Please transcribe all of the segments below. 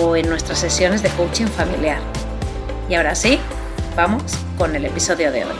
o en nuestras sesiones de coaching familiar. Y ahora sí, vamos con el episodio de hoy.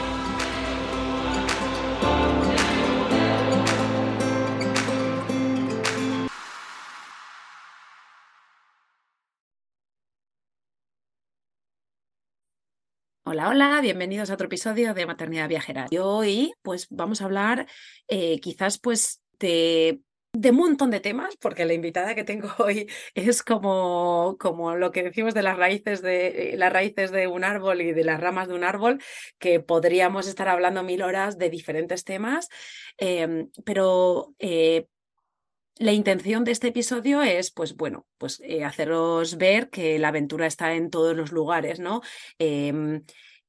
Hola, hola, bienvenidos a otro episodio de Maternidad Viajera. Y hoy, pues, vamos a hablar eh, quizás, pues, de de un montón de temas, porque la invitada que tengo hoy es como, como lo que decimos de las raíces de las raíces de un árbol y de las ramas de un árbol, que podríamos estar hablando mil horas de diferentes temas, em, pero eh, la intención de este episodio es, pues bueno, pues eh, haceros ver que la aventura está en todos los lugares, ¿no? Em,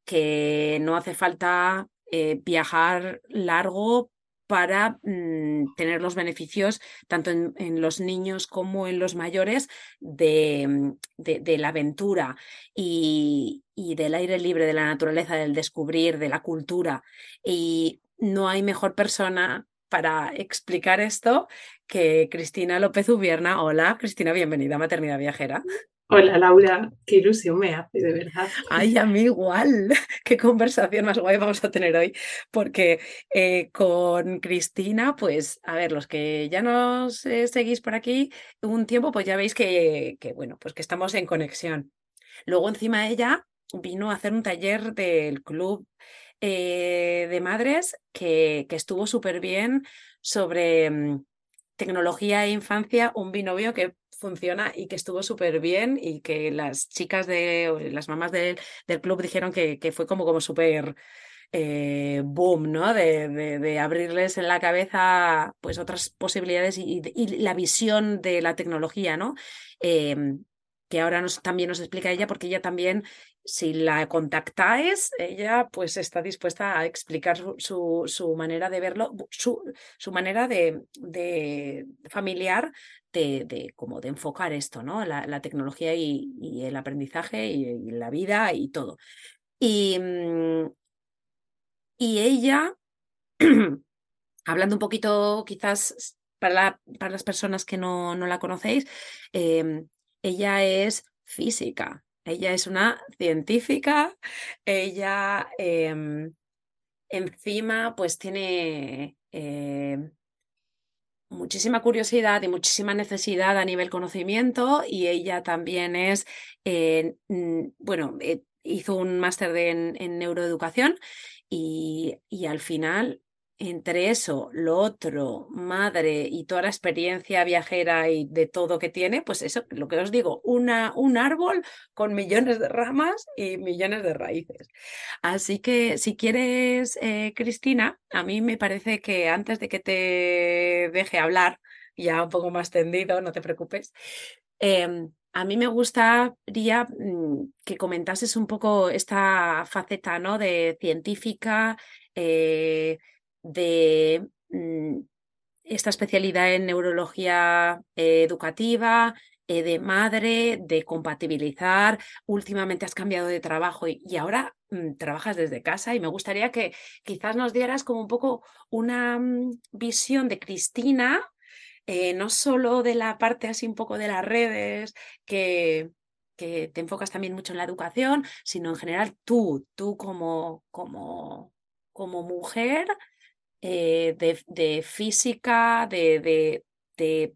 que no hace falta eh, viajar largo para mm, tener los beneficios tanto en, los niños como en los mayores de, mm, de, la aventura y, y, del aire libre, de la naturaleza, del descubrir, de la cultura. Y no hay mejor persona para explicar esto que Cristina López Ubierna. Hola, Cristina, bienvenida a Maternidad Viajera. Hola Laura, qué ilusión me hace, de verdad. Ay, a mí igual. Qué conversación más guay vamos a tener hoy, porque eh, con Cristina, pues, a ver, los que ya nos eh, seguís por aquí un tiempo, pues ya veis que, que, bueno, pues que estamos en conexión. Luego encima ella vino a hacer un taller del club eh, de madres que, que estuvo súper bien sobre mm, tecnología e infancia, un binomio que funciona y que estuvo súper bien y que las chicas de, las mamás del club dijeron que, que, fue como, como súper eh, boom, ¿no? De, de, abrirles en la cabeza pues otras posibilidades y, la visión de la tecnología, ¿no? Em, que ahora nos, también nos explica ella, porque ella también, si la contactáis, ella pues está dispuesta a explicar su, su, manera de verlo, su, su manera de, de familiar de, de, como de enfocar esto, ¿no? La, la tecnología y, el aprendizaje y, la vida y todo. Y, mm, y ella, hablando un poquito quizás para, para las personas que no, no la conocéis, eh, ella es física, ella es una científica, ella em, encima pues tiene eh, muchísima curiosidad y muchísima necesidad a nivel conocimiento y ella también es, eh, bueno, eh, hizo un máster en, en, neuroeducación y, y al final entre eso, lo otro, madre y toda la experiencia viajera y de todo que tiene, pues eso, lo que os digo, una, un árbol con millones de ramas y millones de raíces. Así que si quieres, eh, Cristina, a mí me parece que antes de que te deje hablar, ya un poco más tendido, no te preocupes, eh, a mí me gustaría mm, que comentases un poco esta faceta ¿no? de científica, eh, de mm, esta especialidad en neurología eh, educativa, eh, de madre, de compatibilizar. Últimamente has cambiado de trabajo y, ahora mm, trabajas desde casa y me gustaría que quizás nos dieras como un poco una mm, visión de Cristina, eh, no solo de la parte así un poco de las redes, que, que te enfocas también mucho en la educación, sino en general tú, tú como, como, como mujer eh, de, de, física, de, de,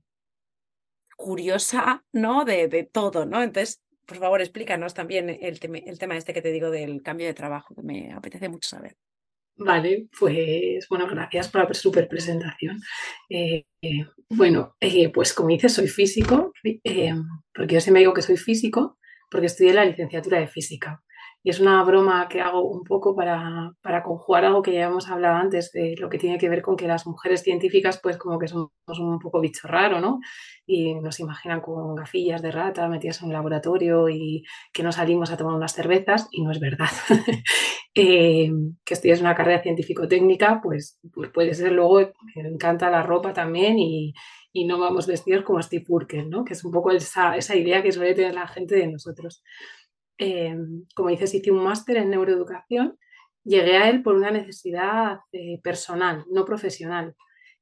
curiosa, ¿no? De, de todo, ¿no? Entonces, por favor, explícanos también el, el tema este que te digo del cambio de trabajo, que me apetece mucho saber. Vale, pues bueno, gracias por la super presentación. Eh, eh, bueno, pues como dices, soy físico, porque yo siempre digo que soy físico, porque estudié la licenciatura de física. Y es una broma que hago un poco para, para, conjugar algo que ya hemos hablado antes de lo que tiene que ver con que las mujeres científicas pues como que somos un poco bicho raro, ¿no? Y nos imaginan con gafillas de rata metidas en un laboratorio y que no salimos a tomar unas cervezas y no es verdad. eh, que estudias una carrera científico-técnica, pues, pues, puede ser luego, me encanta la ropa también y, no vamos vestidos como Steve Burke, ¿no? Que es un poco esa, esa idea que suele tener la gente de nosotros. Em, como dices, hice un máster en neuroeducación. Llegué a él por una necesidad eh, personal, no profesional.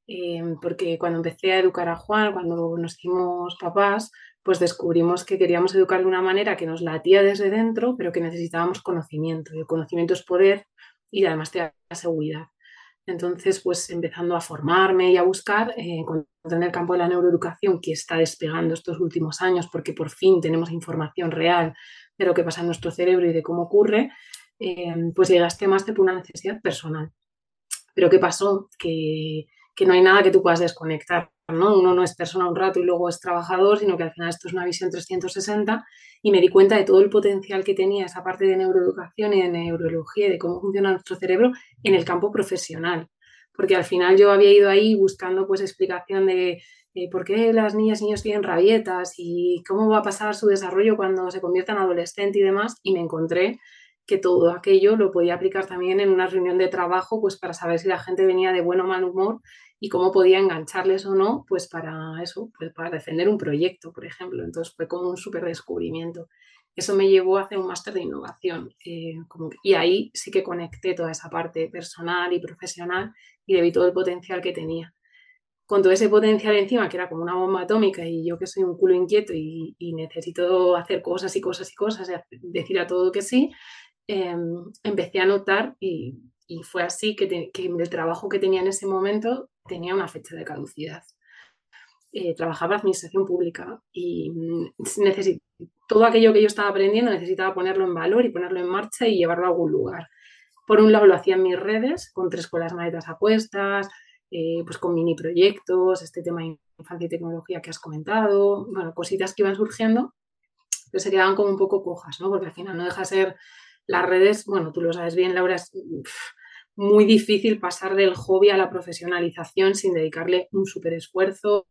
Em, porque cuando empecé a educar a Juan, cuando nos hicimos papás, pues descubrimos que queríamos educar de una manera que nos latía desde dentro, pero que necesitábamos conocimiento. Y el conocimiento es poder y además te da seguridad. Entonces, pues empezando a formarme y a buscar, eh, en el campo de la neuroeducación que está despegando estos últimos años porque por fin tenemos información real de lo que pasa en nuestro cerebro y de cómo ocurre, eh, pues llegaste más por una necesidad personal. Pero ¿qué pasó? Que, que, no hay nada que tú puedas desconectar. ¿no? Uno no es persona un rato y luego es trabajador, sino que al final esto es una visión 360 y me di cuenta de todo el potencial que tenía esa parte de neuroeducación y de neurología y de cómo funciona nuestro cerebro en el campo profesional. Porque al final yo había ido ahí buscando pues explicación de eh, por qué las niñas y niños tienen rabietas y cómo va a pasar su desarrollo cuando se conviertan en adolescente y demás, y me encontré que todo aquello lo podía aplicar también en una reunión de trabajo, pues para saber si la gente venía de buen o mal humor y cómo podía engancharles o no, pues para eso, pues para defender un proyecto, por ejemplo. Entonces fue como un súper descubrimiento. Eso me llevó a hacer un máster de innovación eh, y ahí sí que conecté toda esa parte personal y profesional y le vi todo el potencial que tenía con todo ese potencial encima, que era como una bomba atómica, y yo que soy un culo inquieto y, necesito hacer cosas y cosas y cosas, decir a todo que sí, em, empecé a notar y, fue así que, el trabajo que tenía en ese momento tenía una fecha de caducidad. Eh, trabajaba en administración pública y mm, todo aquello que yo estaba aprendiendo necesitaba ponerlo en valor y ponerlo en marcha y llevarlo a algún lugar. Por un lado lo hacía en mis redes, con tres colas maletas apuestas, eh, pues con mini proyectos, este tema de infancia y tecnología que has comentado, bueno, cositas que iban surgiendo, pero se quedaban como un poco cojas, ¿no? Porque al final no deja de ser las redes, bueno, tú lo sabes bien, Laura, es muy difícil pasar del hobby a la profesionalización sin dedicarle un súper esfuerzo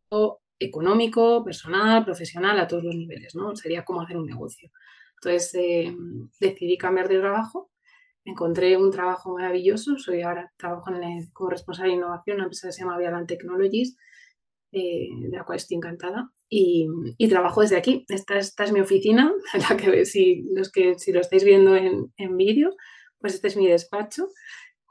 económico, personal, profesional, a todos los niveles, ¿no? Sería como hacer un negocio. Entonces eh, decidí cambiar de trabajo encontré un trabajo maravilloso. Soy ahora trabajo en como responsable de innovación en una empresa que se llama Vialan Technologies, eh, de la cual estoy encantada. Y, trabajo desde aquí. Esta, esta, es mi oficina, la que si, los que, si lo estáis viendo en, en vídeo, pues este es mi despacho.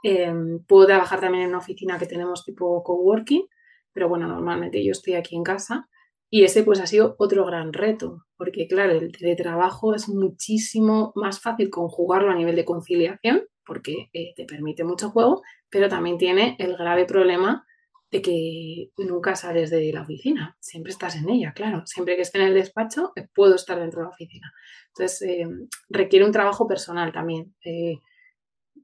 Em, puedo trabajar también en una oficina que tenemos tipo coworking, pero bueno, normalmente yo estoy aquí en casa. Y ese pues ha sido otro gran reto, porque claro, el teletrabajo es muchísimo más fácil conjugarlo a nivel de conciliación, porque eh, te permite mucho juego, pero también tiene el grave problema de que nunca sales de la oficina, siempre estás en ella, claro, siempre que esté en el despacho eh, puedo estar dentro de la oficina. Entonces, eh, requiere un trabajo personal también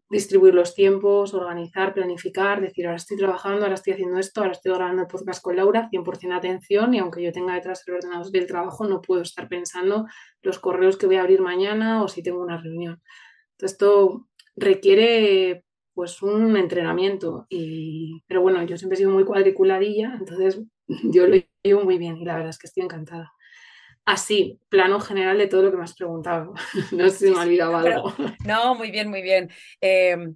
distribuir los tiempos, organizar, planificar, decir, ahora estoy trabajando, ahora estoy haciendo esto, ahora estoy grabando el podcast con Laura, 100% atención y aunque yo tenga detrás el ordenador del trabajo, no puedo estar pensando los correos que voy a abrir mañana o si tengo una reunión. Esto requiere pues un entrenamiento, y, pero bueno, yo siempre he sido muy cuadriculadilla, entonces yo lo llevo muy bien y la verdad es que estoy encantada así, plano general de todo lo que me has preguntado. no sé si me ha olvidado algo. no, muy bien, muy bien. Em,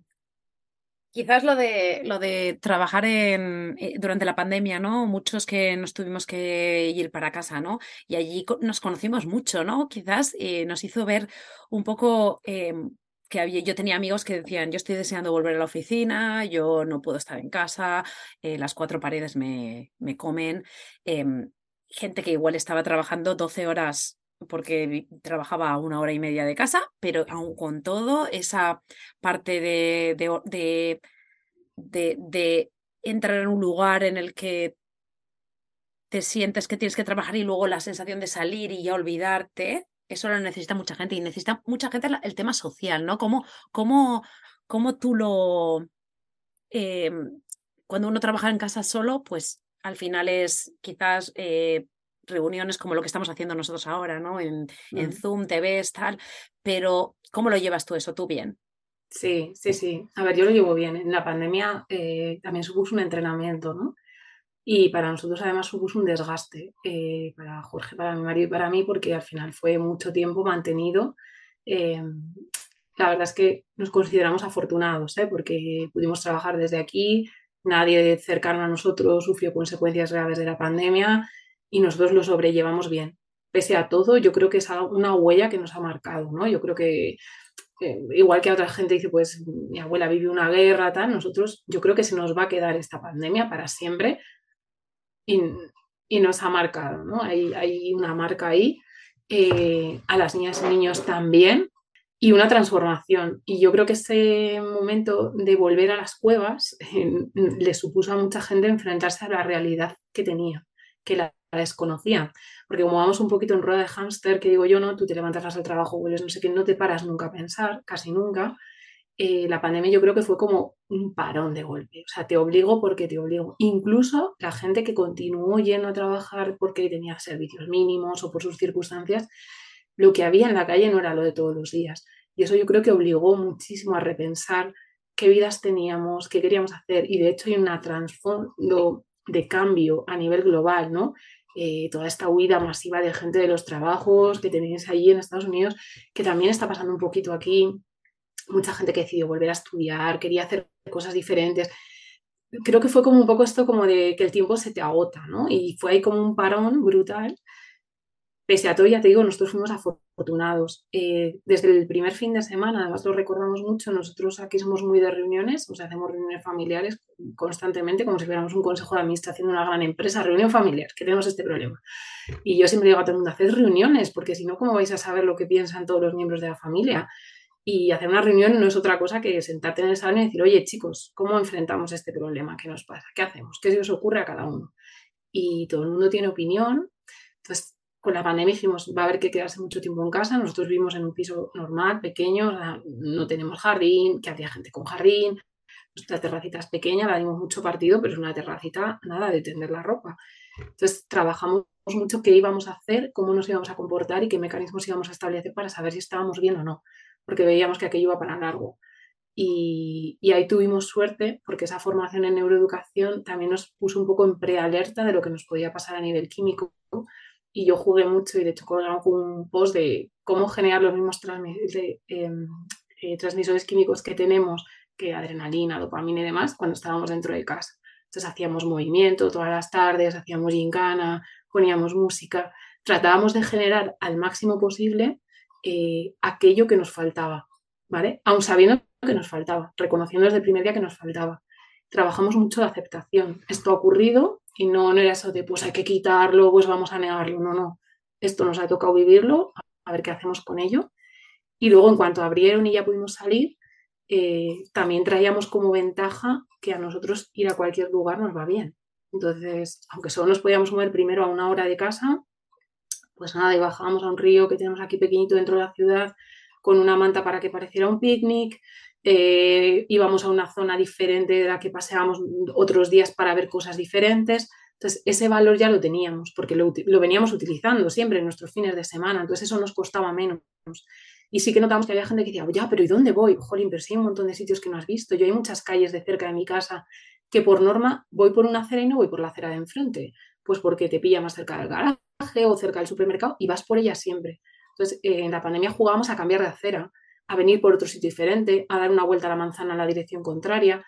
quizás lo de, lo de trabajar en, eh, durante la pandemia, ¿no? Muchos que nos tuvimos que ir para casa, ¿no? Y allí nos conocimos mucho, ¿no? Quizás eh, nos hizo ver un poco em, que había, yo tenía amigos que decían, yo estoy deseando volver a la oficina, yo no puedo estar en casa, eh, las cuatro paredes me, me comen. Em, gente que igual estaba trabajando 12 horas porque trabajaba una hora y media de casa, pero aún con todo, esa parte de, de, de, entrar en un lugar en el que te sientes que tienes que trabajar y luego la sensación de salir y ya olvidarte, eso lo necesita mucha gente y necesita mucha gente el tema social, ¿no? ¿Cómo, cómo, cómo tú lo... Em, cuando uno trabaja en casa solo, pues al final es quizás eh, reuniones como lo que estamos haciendo nosotros ahora, ¿no? En, en Zoom, te ves, tal, pero ¿cómo lo llevas tú eso? ¿Tú bien? Sí, sí, sí. A ver, yo lo llevo bien. En la pandemia eh, también supuso un entrenamiento, ¿no? Y para nosotros además supuso un desgaste, eh, para Jorge, para mi marido y para mí, porque al final fue mucho tiempo mantenido. Eh, la verdad es que nos consideramos afortunados, ¿eh? porque pudimos trabajar desde aquí, nadie cercano a nosotros sufrió consecuencias graves de la pandemia y nosotros lo sobrellevamos bien. Pese a todo, yo creo que es una huella que nos ha marcado, ¿no? Yo creo que igual que otra gente dice, pues mi abuela vive una guerra, tal, nosotros, yo creo que se nos va a quedar esta pandemia para siempre y, nos ha marcado, ¿no? Hay, hay una marca ahí, eh, a las niñas y niños también, y una transformación. Y yo creo que ese momento de volver a las cuevas le supuso a mucha gente enfrentarse a la realidad que tenía, que la, desconocía. Porque como vamos un poquito en rueda de hámster, que digo yo, ¿no? Tú te levantas al trabajo, vuelves, no sé qué, no te paras nunca a pensar, casi nunca. Eh, la pandemia yo creo que fue como un parón de golpe. O sea, te obligo porque te obligo. Incluso la gente que continuó yendo a trabajar porque tenía servicios mínimos o por sus circunstancias, lo que había en la calle no era lo de todos los días. Y eso yo creo que obligó muchísimo a repensar qué vidas teníamos, qué queríamos hacer. Y de hecho hay una trasfondo de cambio a nivel global, ¿no? Eh, toda esta huida masiva de gente de los trabajos que tenéis allí en Estados Unidos, que también está pasando un poquito aquí mucha gente que decidió volver a estudiar, quería hacer cosas diferentes. Creo que fue como un poco esto como de que el tiempo se te agota, ¿no? Y fue ahí como un parón brutal. Pese a todo, ya te digo, nosotros fuimos afortunados. Eh, desde el primer fin de semana, además lo recordamos mucho, nosotros aquí somos muy de reuniones, o sea, hacemos reuniones familiares constantemente, como si fuéramos un consejo de administración de una gran empresa, reunión familiar, que tenemos este problema. Y yo siempre digo a todo el mundo, haced reuniones, porque si no, ¿cómo vais a saber lo que piensan todos los miembros de la familia? Y hacer una reunión no es otra cosa que sentarte en el salón y decir, oye chicos, ¿cómo enfrentamos este problema? ¿Qué nos pasa? ¿Qué hacemos? ¿Qué se os ocurre a cada uno? Y todo el mundo tiene opinión. Entonces, con la pandemia dijimos, va a haber que quedarse mucho tiempo en casa. Nosotros vivimos en un piso normal, pequeño, no tenemos jardín, que había gente con jardín. Nuestra terracita es pequeña, la dimos mucho partido, pero es una terracita, nada de tender la ropa. Entonces, trabajamos mucho qué íbamos a hacer, cómo nos íbamos a comportar y qué mecanismos íbamos a establecer para saber si estábamos bien o no porque veíamos que aquello iba para largo. Y, ahí tuvimos suerte porque esa formación en neuroeducación también nos puso un poco en prealerta de lo que nos podía pasar a nivel químico. Y yo jugué mucho y de hecho colgamos un post de cómo generar los mismos em, eh, transmisores químicos que tenemos, que adrenalina, dopamina y demás, cuando estábamos dentro de casa. Entonces hacíamos movimiento todas las tardes, hacíamos gincana, poníamos música, tratábamos de generar al máximo posible eh, aquello que nos faltaba, ¿vale? Aun sabiendo que nos faltaba, reconociendo desde el primer día que nos faltaba. Trabajamos mucho de aceptación. Esto ha ocurrido y no, no era eso de pues hay que quitarlo, pues vamos a negarlo. No, no. Esto nos ha tocado vivirlo, a ver qué hacemos con ello. Y luego, en cuanto abrieron y ya pudimos salir, eh, también traíamos como ventaja que a nosotros ir a cualquier lugar nos va bien. Entonces, aunque solo nos podíamos mover primero a una hora de casa, pues nada, y bajábamos a un río que tenemos aquí pequeñito dentro de la ciudad con una manta para que pareciera un picnic, eh, íbamos a una zona diferente de la que paseábamos otros días para ver cosas diferentes. Entonces, ese valor ya lo teníamos, porque lo, veníamos utilizando siempre en nuestros fines de semana, entonces eso nos costaba menos. Y sí que notamos que había gente que decía, ya, pero ¿y dónde voy? Jolín, pero sí hay un montón de sitios que no has visto. Yo hay muchas calles de cerca de mi casa que por norma voy por una acera y no voy por la acera de enfrente. Pues porque te pilla más cerca del garaje o cerca del supermercado y vas por ella siempre. Entonces, eh, en la pandemia jugábamos a cambiar de acera, a venir por otro sitio diferente, a dar una vuelta a la manzana en la dirección contraria.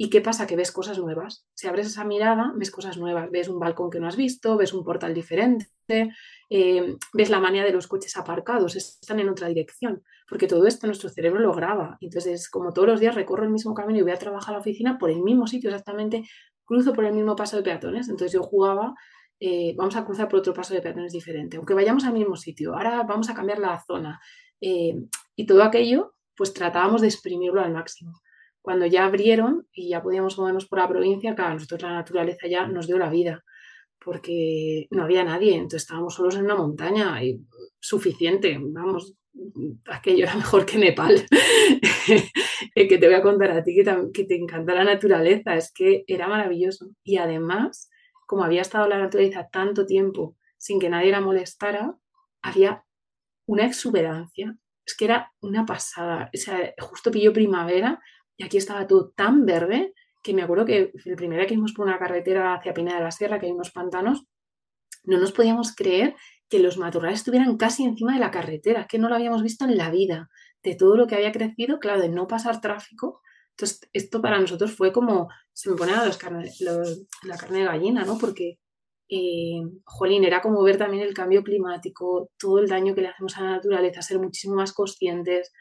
¿Y qué pasa? Que ves cosas nuevas. Si abres esa mirada, ves cosas nuevas. Ves un balcón que no has visto, ves un portal diferente, eh, ves la manía de los coches aparcados, están en otra dirección. Porque todo esto nuestro cerebro lo graba. Entonces, como todos los días recorro el mismo camino y voy a trabajar a la oficina por el mismo sitio exactamente, cruzo por el mismo paso de peatones. Entonces yo jugaba eh, vamos a cruzar por otro paso de peatones diferente, aunque vayamos al mismo sitio, ahora vamos a cambiar la zona. Eh, y todo aquello, pues tratábamos de exprimirlo al máximo. Cuando ya abrieron y ya podíamos movernos por la provincia, claro, nosotros la naturaleza ya nos dio la vida, porque no había nadie, entonces estábamos solos en una montaña y suficiente, vamos, aquello era mejor que Nepal, que te voy a contar a ti que te, que te encanta la naturaleza, es que era maravilloso. Y además, como había estado la naturaleza tanto tiempo sin que nadie la molestara, había una exuberancia, es que era una pasada, o sea, justo pilló primavera y aquí estaba todo tan verde que me acuerdo que el primer día que íbamos por una carretera hacia Pina de la Sierra, que hay unos pantanos, no nos podíamos creer que los matorrales estuvieran casi encima de la carretera, que no lo habíamos visto en la vida, de todo lo que había crecido, claro, de no pasar tráfico. Entonces, esto para nosotros fue como, se me ponía los la carne de gallina, ¿no? Porque, eh, jolín, era como ver también el cambio climático, todo el daño que le hacemos a la naturaleza, ser muchísimo más conscientes.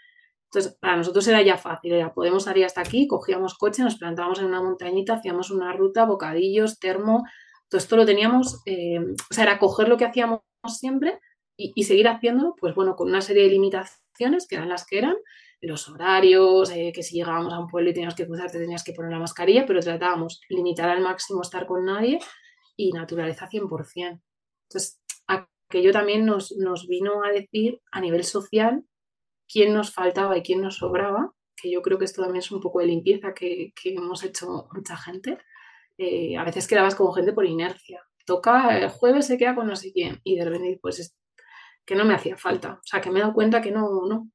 Entonces, para nosotros era ya fácil, era, podemos salir hasta aquí, cogíamos coche, nos plantábamos en una montañita, hacíamos una ruta, bocadillos, termo, todo esto lo teníamos, eh, o sea, era coger lo que hacíamos siempre y, seguir haciéndolo, pues bueno, con una serie de limitaciones que eran las que eran, los horarios, eh, que si llegábamos a un pueblo y tenías que cruzar te tenías que poner la mascarilla, pero tratábamos limitar al máximo estar con nadie y naturaleza 100%. Entonces, aquello también nos, nos vino a decir a nivel social quién nos faltaba y quién nos sobraba, que yo creo que esto también es un poco de limpieza que, que hemos hecho mucha gente. Eh, a veces quedabas como gente por inercia toca el jueves se queda con no sé quién y de repente pues es que no me hacía falta, o sea que me he dado cuenta que no, no,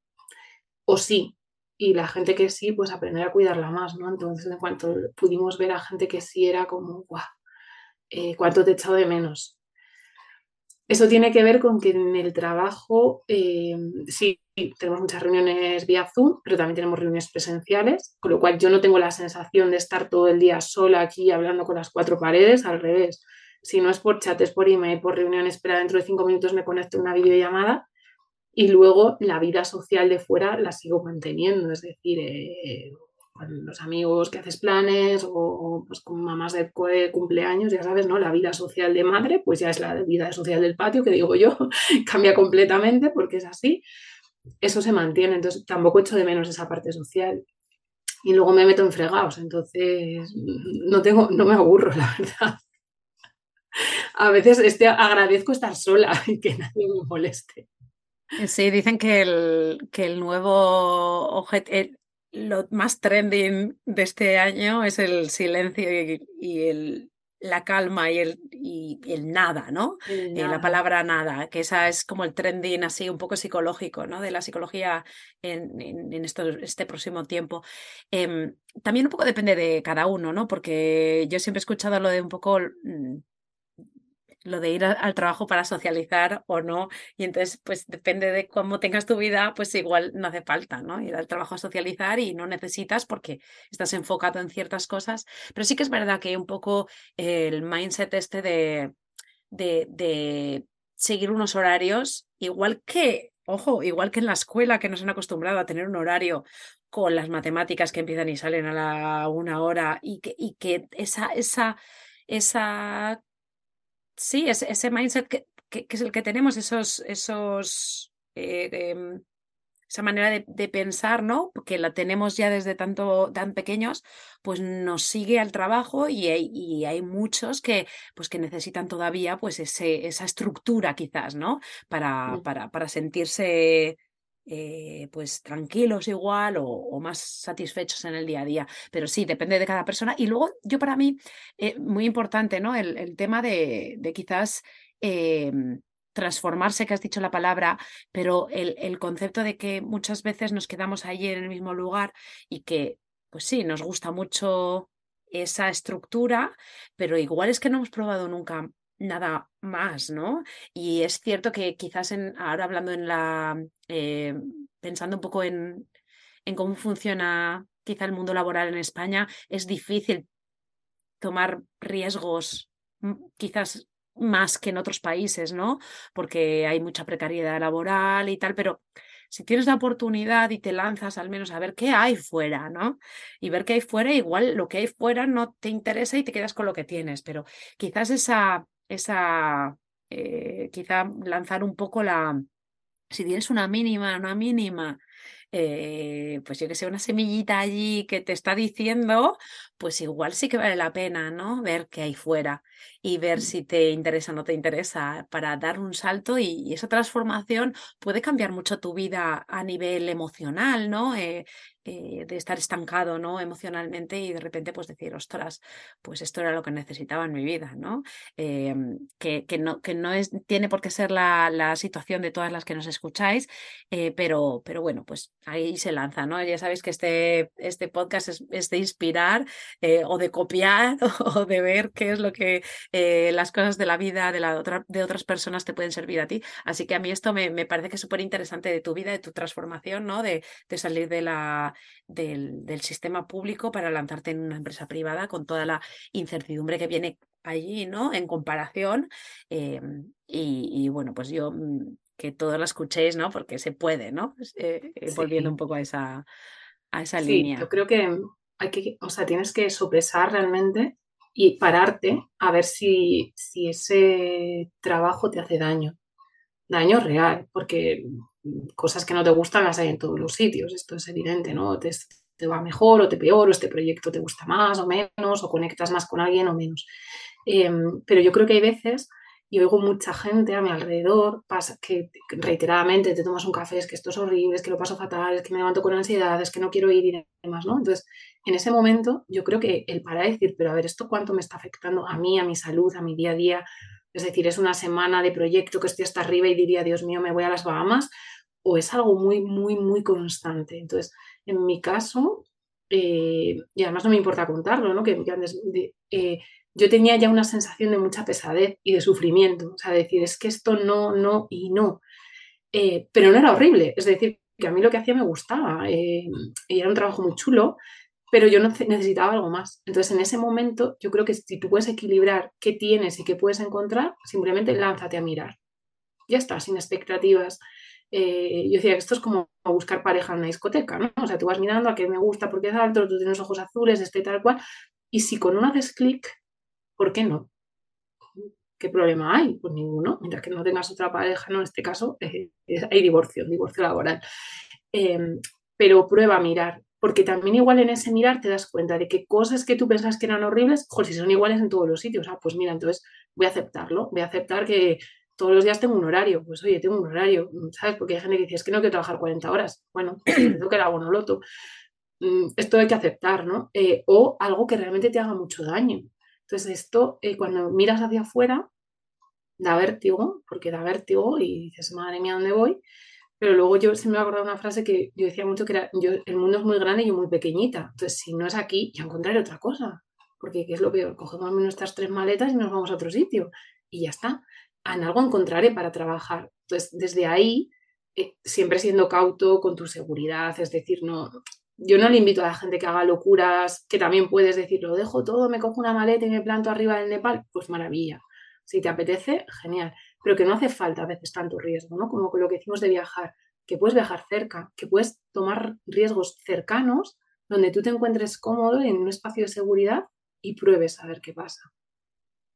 o sí, y la gente que sí, pues aprender a cuidarla más, ¿no? Entonces en cuanto pudimos ver a gente que sí era como, guau, eh, cuánto te he echado de menos. Eso tiene que ver con que en el trabajo, eh, sí, tenemos muchas reuniones vía Zoom, pero también tenemos reuniones presenciales, con lo cual yo no tengo la sensación de estar todo el día sola aquí hablando con las cuatro paredes, al revés si no es por chat, es por email, por reunión, espera dentro de cinco minutos me conecto a una videollamada y luego la vida social de fuera la sigo manteniendo, es decir, eh, los amigos que haces planes o, pues con mamás de, cumpleaños, ya sabes, ¿no? La vida social de madre, pues ya es la vida social del patio, que digo yo, cambia completamente porque es así. Eso se mantiene, entonces tampoco echo de menos esa parte social. Y luego me meto en fregados, entonces no, tengo, no me aburro, la verdad a veces este, agradezco estar sola y que nadie me moleste. Sí, dicen que el, que el nuevo objeto, lo más trending de este año es el silencio y, el, la calma y el, y el nada, ¿no? Eh, la palabra nada, que esa es como el trending así un poco psicológico, ¿no? De la psicología en, en, esto, este próximo tiempo. Em, también un poco depende de cada uno, ¿no? Porque yo siempre he escuchado lo de un poco mm, lo de ir al trabajo para socializar o no. Y entonces, pues depende de cómo tengas tu vida, pues igual no hace falta, ¿no? Ir al trabajo a socializar y no necesitas porque estás enfocado en ciertas cosas. Pero sí que es verdad que un poco el mindset este de, de, de seguir unos horarios, igual que, ojo, igual que en la escuela que nos han acostumbrado a tener un horario con las matemáticas que empiezan y salen a la una hora y que, y que esa, esa, esa sí, ese mindset que, es el que tenemos, esos, esos, eh, esa manera de, pensar, ¿no? Que la tenemos ya desde tanto, tan pequeños, pues nos sigue al trabajo y hay, hay muchos que, pues que necesitan todavía pues ese, esa estructura quizás, ¿no? Para, para, para sentirse eh, pues tranquilos igual o, más satisfechos en el día a día. Pero sí, depende de cada persona. Y luego yo para mí, eh, muy importante, ¿no? El, tema de, quizás... Em, transformarse, que has dicho la palabra, pero el, el, concepto de que muchas veces nos quedamos allí en el mismo lugar y que, pues sí, nos gusta mucho esa estructura, pero igual es que no hemos probado nunca nada más, ¿no? Y es cierto que quizás en, ahora hablando en la, eh, pensando un poco en, en cómo funciona quizá el mundo laboral en España, es difícil tomar riesgos mm, quizás más que en otros países, ¿no? Porque hay mucha precariedad laboral y tal, pero si tienes la oportunidad y te lanzas al menos a ver qué hay fuera, ¿no? Y ver qué hay fuera, igual lo que hay fuera no te interesa y te quedas con lo que tienes, pero quizás esa esa, eh, quizá lanzar un poco la, si tienes una mínima, una mínima eh, pues yo que sé, una semillita allí que te está diciendo, pues igual sí que vale la pena, ¿no? Ver qué hay fuera y ver si te interesa o no te interesa para dar un salto y, esa transformación puede cambiar mucho tu vida a nivel emocional, ¿no? Eh, eh, de estar estancado, ¿no? Emocionalmente y de repente pues decir, ostras, pues esto era lo que necesitaba en mi vida, ¿no? Em, que, que, no, que no es, tiene por qué ser la, la situación de todas las que nos escucháis, eh, pero, pero bueno, pues ahí se lanza, ¿no? Ya sabéis que este, este podcast es, de inspirar o de copiar o de ver qué es lo que eh, las cosas de la vida de, la otra, de otras personas te pueden servir a ti. Así que a mí esto me, me parece que es súper interesante de tu vida, de tu transformación, ¿no? De, de salir de la del, sistema público para lanzarte en una empresa privada con toda la incertidumbre que viene allí, ¿no? En comparación. Em, y, bueno, pues yo mm, que todos la escuchéis, ¿no? Porque se puede, ¿no? Eh, eh, volviendo un poco a esa, a esa sí, línea. yo creo que hay que, o sea, tienes que sopesar realmente y pararte a ver si, si ese trabajo te hace daño. Daño real, porque cosas que no te gustan las hay en todos los sitios, esto es evidente, ¿no? Te, te va mejor o te peor, o este proyecto te gusta más o menos, o conectas más con alguien o menos. Em, pero yo creo que hay veces, y oigo mucha gente a mi alrededor, que reiteradamente te tomas un café, es que esto es horrible, es que lo paso fatal, es que me levanto con ansiedad, es que no quiero ir y demás, ¿no? Entonces, en ese momento, yo creo que el parar y decir, pero a ver, ¿esto cuánto me está afectando a mí, a mi salud, a mi día a día? Es decir, es una semana de proyecto que estoy hasta arriba y diría, Dios mío, me voy a las Bahamas, o es algo muy, muy, muy constante. Entonces, en mi caso, eh, y además no me importa contarlo, ¿no? Que, eh, yo tenía ya una sensación de mucha pesadez y de sufrimiento, o sea, decir, es que esto no, no y no. Eh, pero no era horrible, es decir, que a mí lo que hacía me gustaba y era un trabajo muy chulo, pero yo necesitaba algo más. Entonces, en ese momento, yo creo que si tú puedes equilibrar qué tienes y qué puedes encontrar, simplemente lánzate a mirar. Ya está, sin expectativas. Eh, yo decía que esto es como buscar pareja en una discoteca, ¿no? O sea, tú vas mirando a qué me gusta porque es alto, tú tienes ojos azules, este tal cual, y si con uno haces clic, ¿por qué no? ¿Qué problema hay? Pues ninguno. Mientras que no tengas otra pareja, ¿no? En este caso eh, hay divorcio, divorcio laboral. Em, pero prueba a mirar, porque también igual en ese mirar te das cuenta de que cosas que tú pensas que eran horribles, joder, si son iguales en todos los sitios, ah, pues mira, entonces voy a aceptarlo, voy a aceptar que todos los días tengo un horario. Pues oye, tengo un horario, ¿sabes? Porque hay gente que dice, es que no quiero trabajar 40 horas. Bueno, tengo que la loto. Mm, esto hay que aceptar, ¿no? Eh, o algo que realmente te haga mucho daño. Entonces, esto, eh, cuando miras hacia afuera, da vértigo, porque da vértigo y dices, madre mía, ¿dónde voy? Pero luego yo se me ha acordado una frase que yo decía mucho que era, yo, el mundo es muy grande y yo muy pequeñita. Entonces, si no es aquí, ya encontraré otra cosa. Porque ¿qué es lo peor? Cogemos nuestras tres maletas y nos vamos a otro sitio. Y ya está en algo encontraré para trabajar. Entonces, desde ahí, eh, siempre siendo cauto con tu seguridad, es decir, no, yo no le invito a la gente que haga locuras, que también puedes decir, lo dejo todo, me cojo una maleta y me planto arriba del Nepal, pues maravilla. Si te apetece, genial. Pero que no hace falta a veces tanto riesgo, ¿no? Como lo que decimos de viajar, que puedes viajar cerca, que puedes tomar riesgos cercanos donde tú te encuentres cómodo en un espacio de seguridad y pruebes a ver qué pasa.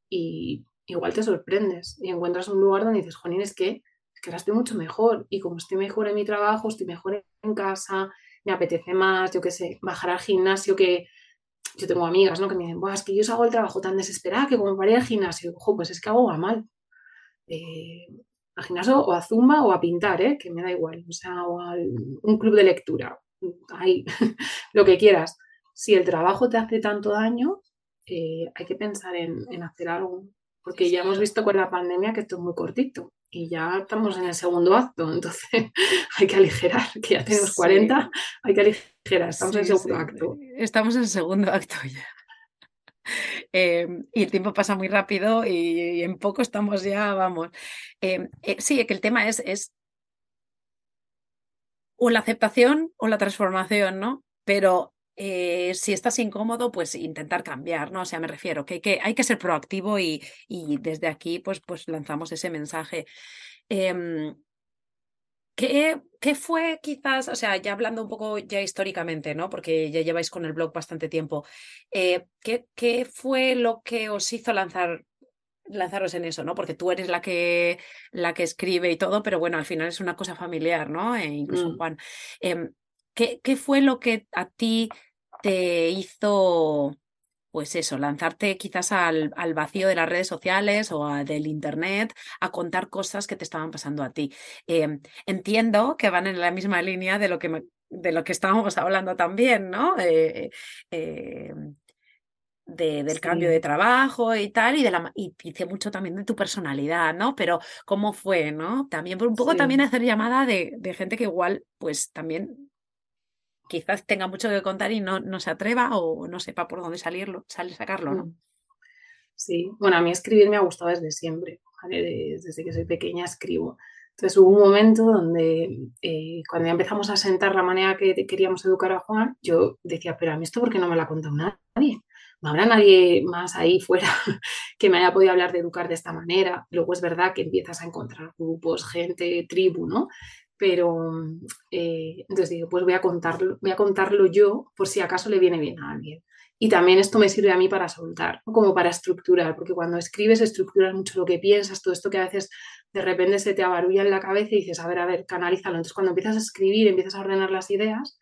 Y igual te sorprendes y encuentras un lugar donde dices, Juanín, es que, es que ahora estoy mucho mejor y como estoy mejor en mi trabajo, estoy mejor en casa, me apetece más, yo qué sé, bajar al gimnasio que yo tengo amigas, ¿no? Que me dicen, es que yo hago el trabajo tan desesperada que como para ir al gimnasio, ojo, pues es que hago a mal. Eh, al gimnasio o a zumba o a pintar, ¿eh? Que me da igual, o sea, o a un club de lectura, ahí, lo que quieras. Si el trabajo te hace tanto daño, eh, hay que pensar en, en hacer algo porque ya hemos visto con la pandemia que esto es muy cortito y ya estamos en el segundo acto, entonces hay que aligerar, que ya tenemos 40, hay que aligerar, estamos en el segundo acto. Estamos en el segundo acto ya. Em, y el tiempo pasa muy rápido y, en poco estamos ya, vamos. Em, eh, sí, que el tema es, es o la aceptación o la transformación, ¿no? Pero eh, si estás incómodo, pues intentar cambiar, ¿no? O sea, me refiero que, que hay que ser proactivo y, y, desde aquí pues, pues lanzamos ese mensaje. Em, ¿qué, ¿qué, fue quizás, o sea, ya hablando un poco ya históricamente, ¿no? Porque ya lleváis con el blog bastante tiempo, eh, ¿qué, ¿qué, fue lo que os hizo lanzar lanzaros en eso, ¿no? Porque tú eres la que, la que escribe y todo, pero bueno, al final es una cosa familiar, ¿no? E incluso Mm. Juan. Em, ¿qué, qué fue lo que a ti te hizo, pues eso, lanzarte quizás al, al vacío de las redes sociales o a- del internet a contar cosas que te estaban pasando a ti? Em, entiendo que van en la misma línea de lo que me- de lo que estábamos hablando también, ¿no? Eh, eh, de- del cambio de trabajo y tal, y de la y dice mucho también de tu personalidad, ¿no? Pero cómo fue, ¿no? También por un poco también hacer llamada de, de gente que igual, pues también quizás tenga mucho que contar y no, no se atreva o no sepa por dónde salirlo, sale sacarlo, ¿no? Mm. Sí, bueno, a mí escribir me ha gustado desde siempre, ¿vale? Des- Desde que soy pequeña escribo. Entonces hubo un momento donde eh, cuando ya empezamos a sentar la manera que queríamos educar a Juan, yo decía, pero a mí esto ¿por qué no me lo ha contado nadie? No habrá nadie más ahí fuera que me haya podido hablar de educar de esta manera. Luego es verdad que empiezas a encontrar grupos, gente, tribu, ¿no? Pero eh, entonces digo, pues voy a contarlo, voy a contarlo yo por si acaso le viene bien a alguien. Y también esto me sirve a mí para soltar, como para estructurar, porque cuando escribes estructuras mucho lo que piensas, todo esto que a veces de repente se te abarulla en la cabeza y dices, a ver, a ver, canalízalo. Entonces cuando empiezas a escribir, empiezas a ordenar las ideas,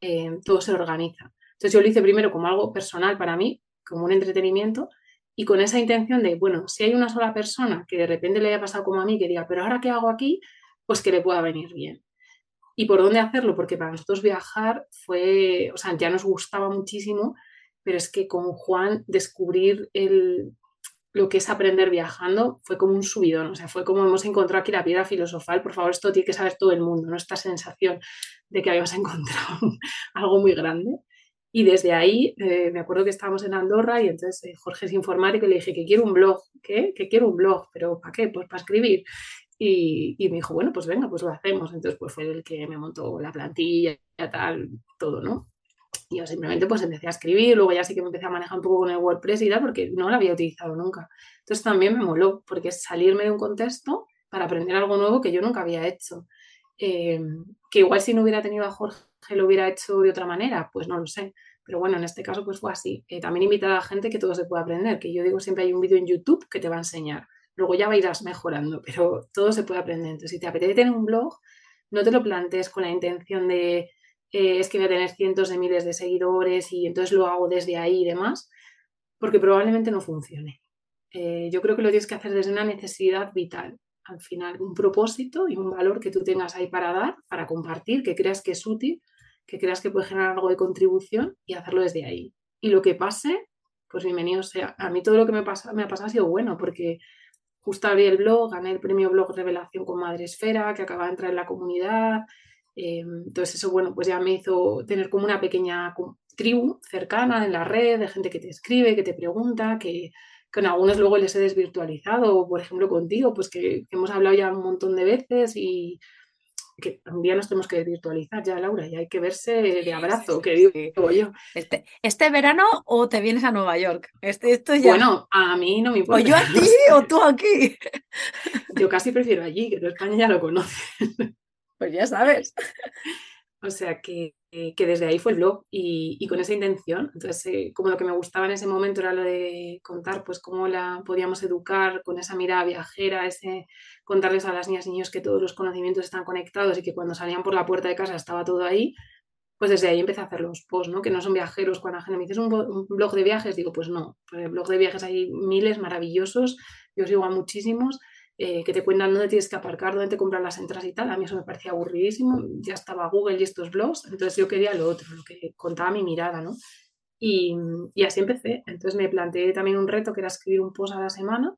eh, todo se organiza. Entonces yo lo hice primero como algo personal para mí, como un entretenimiento, y con esa intención de, bueno, si hay una sola persona que de repente le haya pasado como a mí, que diga, pero ahora qué hago aquí, pues que le pueda venir bien. ¿Y por dónde hacerlo? Porque para nosotros viajar fue, o sea, ya nos gustaba muchísimo, pero es que con Juan descubrir el, lo que es aprender viajando fue como un subidón, o sea, fue como hemos encontrado aquí la piedra filosofal, por favor, esto tiene que saber todo el mundo, ¿no? Esta sensación de que habíamos encontrado algo muy grande. Y desde ahí, eh, me acuerdo que estábamos en Andorra y entonces eh, Jorge es informático y le dije que quiero un blog. ¿Qué? Que quiero un blog, pero ¿para qué? Pues para escribir. Y, y, me dijo, bueno, pues venga, pues lo hacemos. Entonces, pues fue el que me montó la plantilla, tal, todo, ¿no? Y yo simplemente pues empecé a escribir, luego ya sí que me empecé a manejar un poco con el WordPress y tal, porque no lo había utilizado nunca. Entonces también me moló, porque es salirme de un contexto para aprender algo nuevo que yo nunca había hecho. Eh, que igual si no hubiera tenido a Jorge lo hubiera hecho de otra manera, pues no lo sé. Pero bueno, en este caso pues fue así. Eh, también invitar a la gente que todo se puede aprender, que yo digo siempre hay un vídeo en YouTube que te va a enseñar. Luego ya irás mejorando, pero todo se puede aprender. Entonces, si te apetece tener un blog, no te lo plantees con la intención de eh, es que voy a tener cientos de miles de seguidores y entonces lo hago desde ahí y demás, porque probablemente no funcione. Eh, yo creo que lo tienes que hacer desde una necesidad vital. Al final, un propósito y un valor que tú tengas ahí para dar, para compartir, que creas que es útil, que creas que puede generar algo de contribución y hacerlo desde ahí. Y lo que pase, pues bienvenido sea. A mí todo lo que me, pasa, me ha pasado ha sido bueno, porque justo abrí el blog, gané el premio blog revelación con Madre Esfera, que acaba de entrar en la comunidad. Eh, entonces eso, bueno, pues ya me hizo tener como una pequeña tribu cercana en la red, de gente que te escribe, que te pregunta, que con algunos luego les he desvirtualizado, por ejemplo contigo, pues que hemos hablado ya un montón de veces y que un día nos tenemos que desvirtualizar ya, Laura, y hay que verse de abrazo, que digo Sí. yo. Este, este verano o te vienes a Nueva York. Este, esto ya. Bueno, a mí no me o importa. yo a ti o tú aquí. Yo casi prefiero allí, que en España ya lo conocen. Pues ya sabes. O sea que, que desde ahí fue el blog y, con esa intención. Entonces, eh, como lo que me gustaba en ese momento era lo de contar, pues cómo la podíamos educar con esa mirada viajera, ese contarles a las niñas y niños que todos los conocimientos están conectados y que cuando salían por la puerta de casa estaba todo ahí. Pues desde ahí empecé a hacer los posts, ¿no? Que no son viajeros. Cuando la gente me dices un, un, blog de viajes, digo, pues no. El blog de viajes hay miles maravillosos. Yo sigo a muchísimos eh, que te cuentan dónde tienes que aparcar, dónde te compran las entradas y tal. A mí eso me parecía aburridísimo. Ya estaba Google y estos blogs, entonces yo quería lo otro, lo que contaba mi mirada, ¿no? Y, y así empecé. Entonces me planteé también un reto que era escribir un post a la semana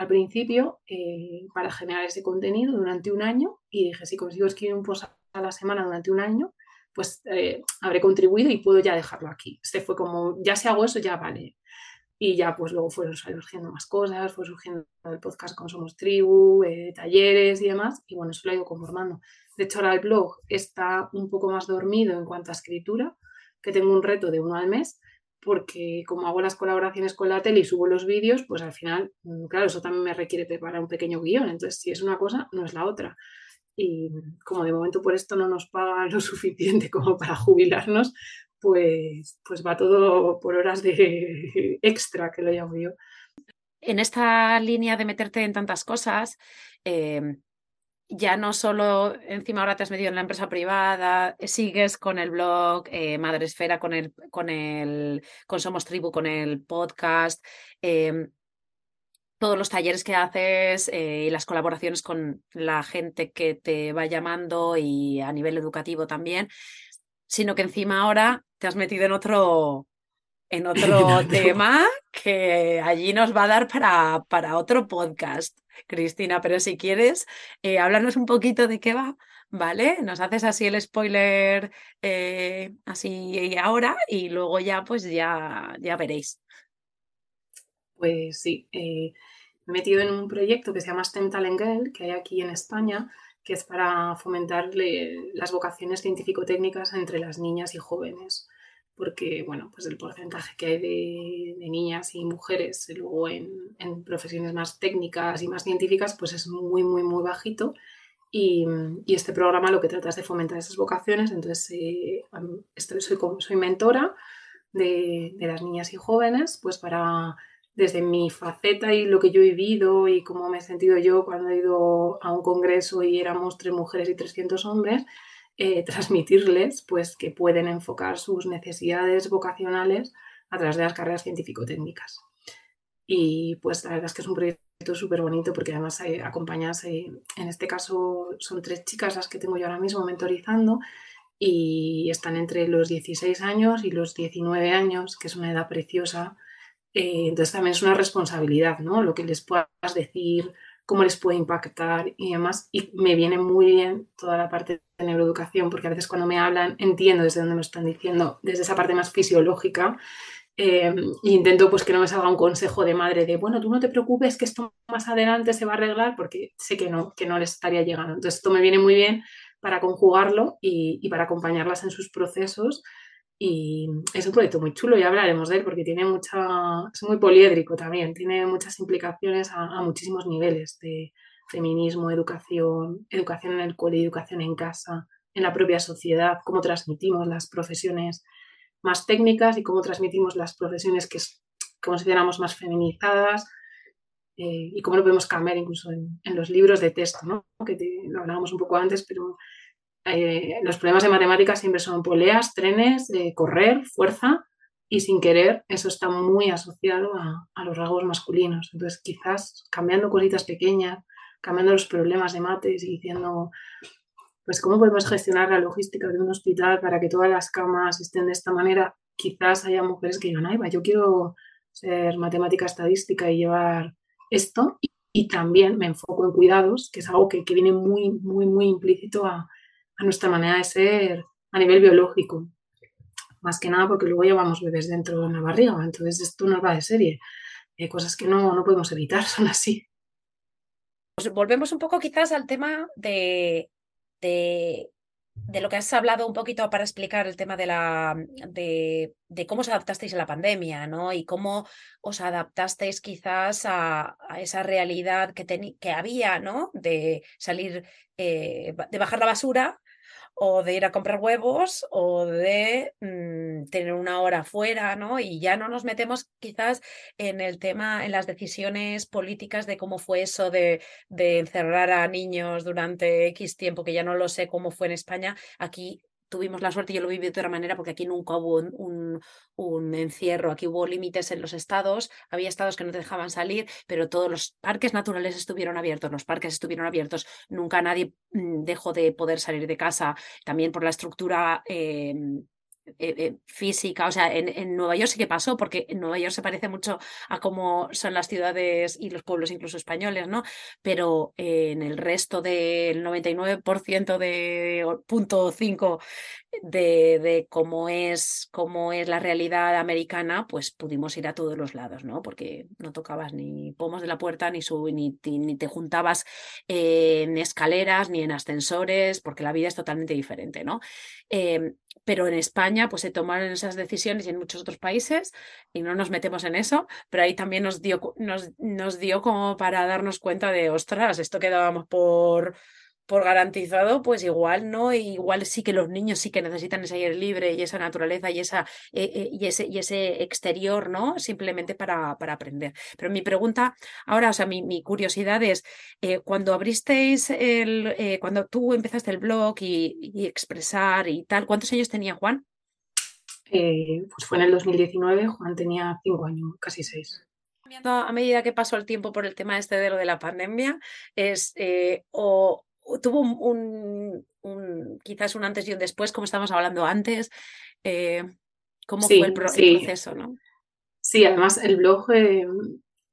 al principio eh, para generar ese contenido durante un año y dije, si consigo escribir un post a la semana durante un año, pues eh, habré contribuido y puedo ya dejarlo aquí. Este fue como, ya si hago eso, ya vale. Y ya pues luego fueron surgiendo más cosas, fue surgiendo el podcast con Somos Tribu, eh, talleres y demás, y bueno, eso lo he ido conformando. De hecho, ahora el blog está un poco más dormido en cuanto a escritura, que tengo un reto de uno al mes, porque como hago las colaboraciones con la tele y subo los vídeos, pues al final, claro, eso también me requiere preparar un pequeño guion, entonces si es una cosa, no es la otra. Y como de momento por esto no nos pagan lo suficiente como para jubilarnos, pues, pues va todo por horas de extra, que lo llamo yo. en esta línea de meterte en tantas cosas, em, ya no solo encima ahora te has metido en la empresa privada, sigues con el blog, eh, Madresfera, con el, con el, con Somos Tribu, con el podcast, em, todos los talleres que haces eh, y las colaboraciones con la gente que te va llamando y a nivel educativo también, sino que encima ahora te has metido en otro, en otro tema que allí nos va a dar para, para otro podcast, Cristina. Pero si quieres, eh, háblanos un poquito de qué va, ¿vale? Nos haces así el spoiler eh, así ahora y luego ya, pues ya, ya veréis. Pues sí, eh, me he metido en un proyecto que se llama STEM Talent Girl, que hay aquí en España, que es para fomentar las vocaciones científico-técnicas entre las niñas y jóvenes porque bueno, pues el porcentaje que hay de, niñas y mujeres luego en, profesiones más técnicas y más científicas, pues es muy, muy, muy bajito. Y, este programa lo que trata es de fomentar esas vocaciones. Entonces, eh, estoy, soy, soy mentora de, de, las niñas y jóvenes, pues para, desde mi faceta y lo que yo he vivido y cómo me he sentido yo cuando he ido a un congreso y éramos tres mujeres y 300 hombres, eh, transmitirles pues, que pueden enfocar sus necesidades vocacionales a través de las carreras científico-técnicas. Y pues la verdad es que es un proyecto súper bonito porque además eh, acompañas, eh, en este caso son tres chicas las que tengo yo ahora mismo mentorizando y están entre los 16 años y los 19 años, que es una edad preciosa. entonces también es una responsabilidad, ¿no? Lo que les puedas decir, cómo les puede impactar y demás. Y me viene muy bien toda la parte de neuroeducación, porque a veces cuando me hablan entiendo desde dónde me están diciendo, desde esa parte más fisiológica. Eh, e intento pues que no me salga un consejo de madre de, bueno, tú no te preocupes que esto más adelante se va a arreglar porque sé que no, que no les estaría llegando. Entonces esto me viene muy bien para conjugarlo y, y para acompañarlas en sus procesos y es un proyecto muy chulo y hablaremos de él porque tiene mucha, es muy poliédrico también, tiene muchas implicaciones a, muchísimos niveles de feminismo, educación, educación en el cole, educación en casa, en la propia sociedad, cómo transmitimos las profesiones más técnicas y cómo transmitimos las profesiones que consideramos más feminizadas eh, y cómo lo podemos cambiar incluso en, los libros de texto, ¿no? que lo hablábamos un poco antes, pero eh, los problemas de matemáticas siempre son poleas, trenes, eh, correr, fuerza, y sin querer eso está muy asociado a, los rasgos masculinos. Entonces, quizás cambiando cositas pequeñas, cambiando los problemas de mates y diciendo, pues, ¿cómo podemos gestionar la logística de un hospital para que todas las camas estén de esta manera? Quizás haya mujeres que digan, ay, va, yo quiero ser matemática estadística y llevar esto. Y, también me enfoco en cuidados, que es algo que, que viene muy, muy, muy implícito a, a nuestra manera de ser a nivel biológico. Más que nada porque luego llevamos bebés dentro de la barriga, entonces esto nos va de serie. Hay cosas que no, no podemos evitar, son así. Pues volvemos un poco quizás al tema de, de, de, lo que has hablado un poquito para explicar el tema de, la, de, de cómo os adaptasteis a la pandemia, ¿no? Y cómo os adaptasteis quizás a, a esa realidad que, que había, ¿no? De salir, eh, de bajar la basura o de ir a comprar huevos o de mm, tener una hora fuera, ¿no? Y ya no nos metemos quizás en el tema, en las decisiones políticas de cómo fue eso de, de encerrar a niños durante X tiempo, que ya no lo sé cómo fue en España. Aquí tuvimos la suerte, yo lo viví de otra manera, porque aquí nunca hubo un, encierro, aquí hubo límites en los estados, había estados que no te dejaban salir, pero todos los parques naturales estuvieron abiertos, los parques estuvieron abiertos, nunca nadie mm, dejó de poder salir de casa, también por la estructura em, eh, física. O sea, en, Nueva York sí que pasó, porque Nueva York se parece mucho a cómo son las ciudades y los pueblos incluso españoles, ¿no? Pero en el resto del 99% de punto 5 de, de, cómo es cómo es la realidad americana, pues pudimos ir a todos los lados, ¿no? Porque no tocabas ni pomos de la puerta, ni, ni, ni te juntabas en escaleras, ni en ascensores, porque la vida es totalmente diferente, ¿no? Em, pero en España pues se tomaron esas decisiones y en muchos otros países y no nos metemos en eso, pero ahí también nos dio, nos, nos dio como para darnos cuenta de, ostras, esto quedábamos por por garantizado, pues igual no, igual sí que los niños sí que necesitan ese aire libre y esa naturaleza y, esa, eh, eh, y, ese, y ese exterior, ¿no? Simplemente para, para, aprender. Pero mi pregunta ahora, o sea, mi, mi curiosidad es, eh, cuando abristeis el, cuando tú empezaste el blog y, y, expresar y tal, ¿cuántos años tenía Juan? pues fue en el 2019, Juan tenía cinco años, casi seis a medida que pasó el tiempo por el tema este de lo de la pandemia, es o, tuvo un, quizás un antes y un después, como estábamos hablando antes. Eh, ¿Cómo fue el, proceso? ¿no? Sí, además el blog, eh,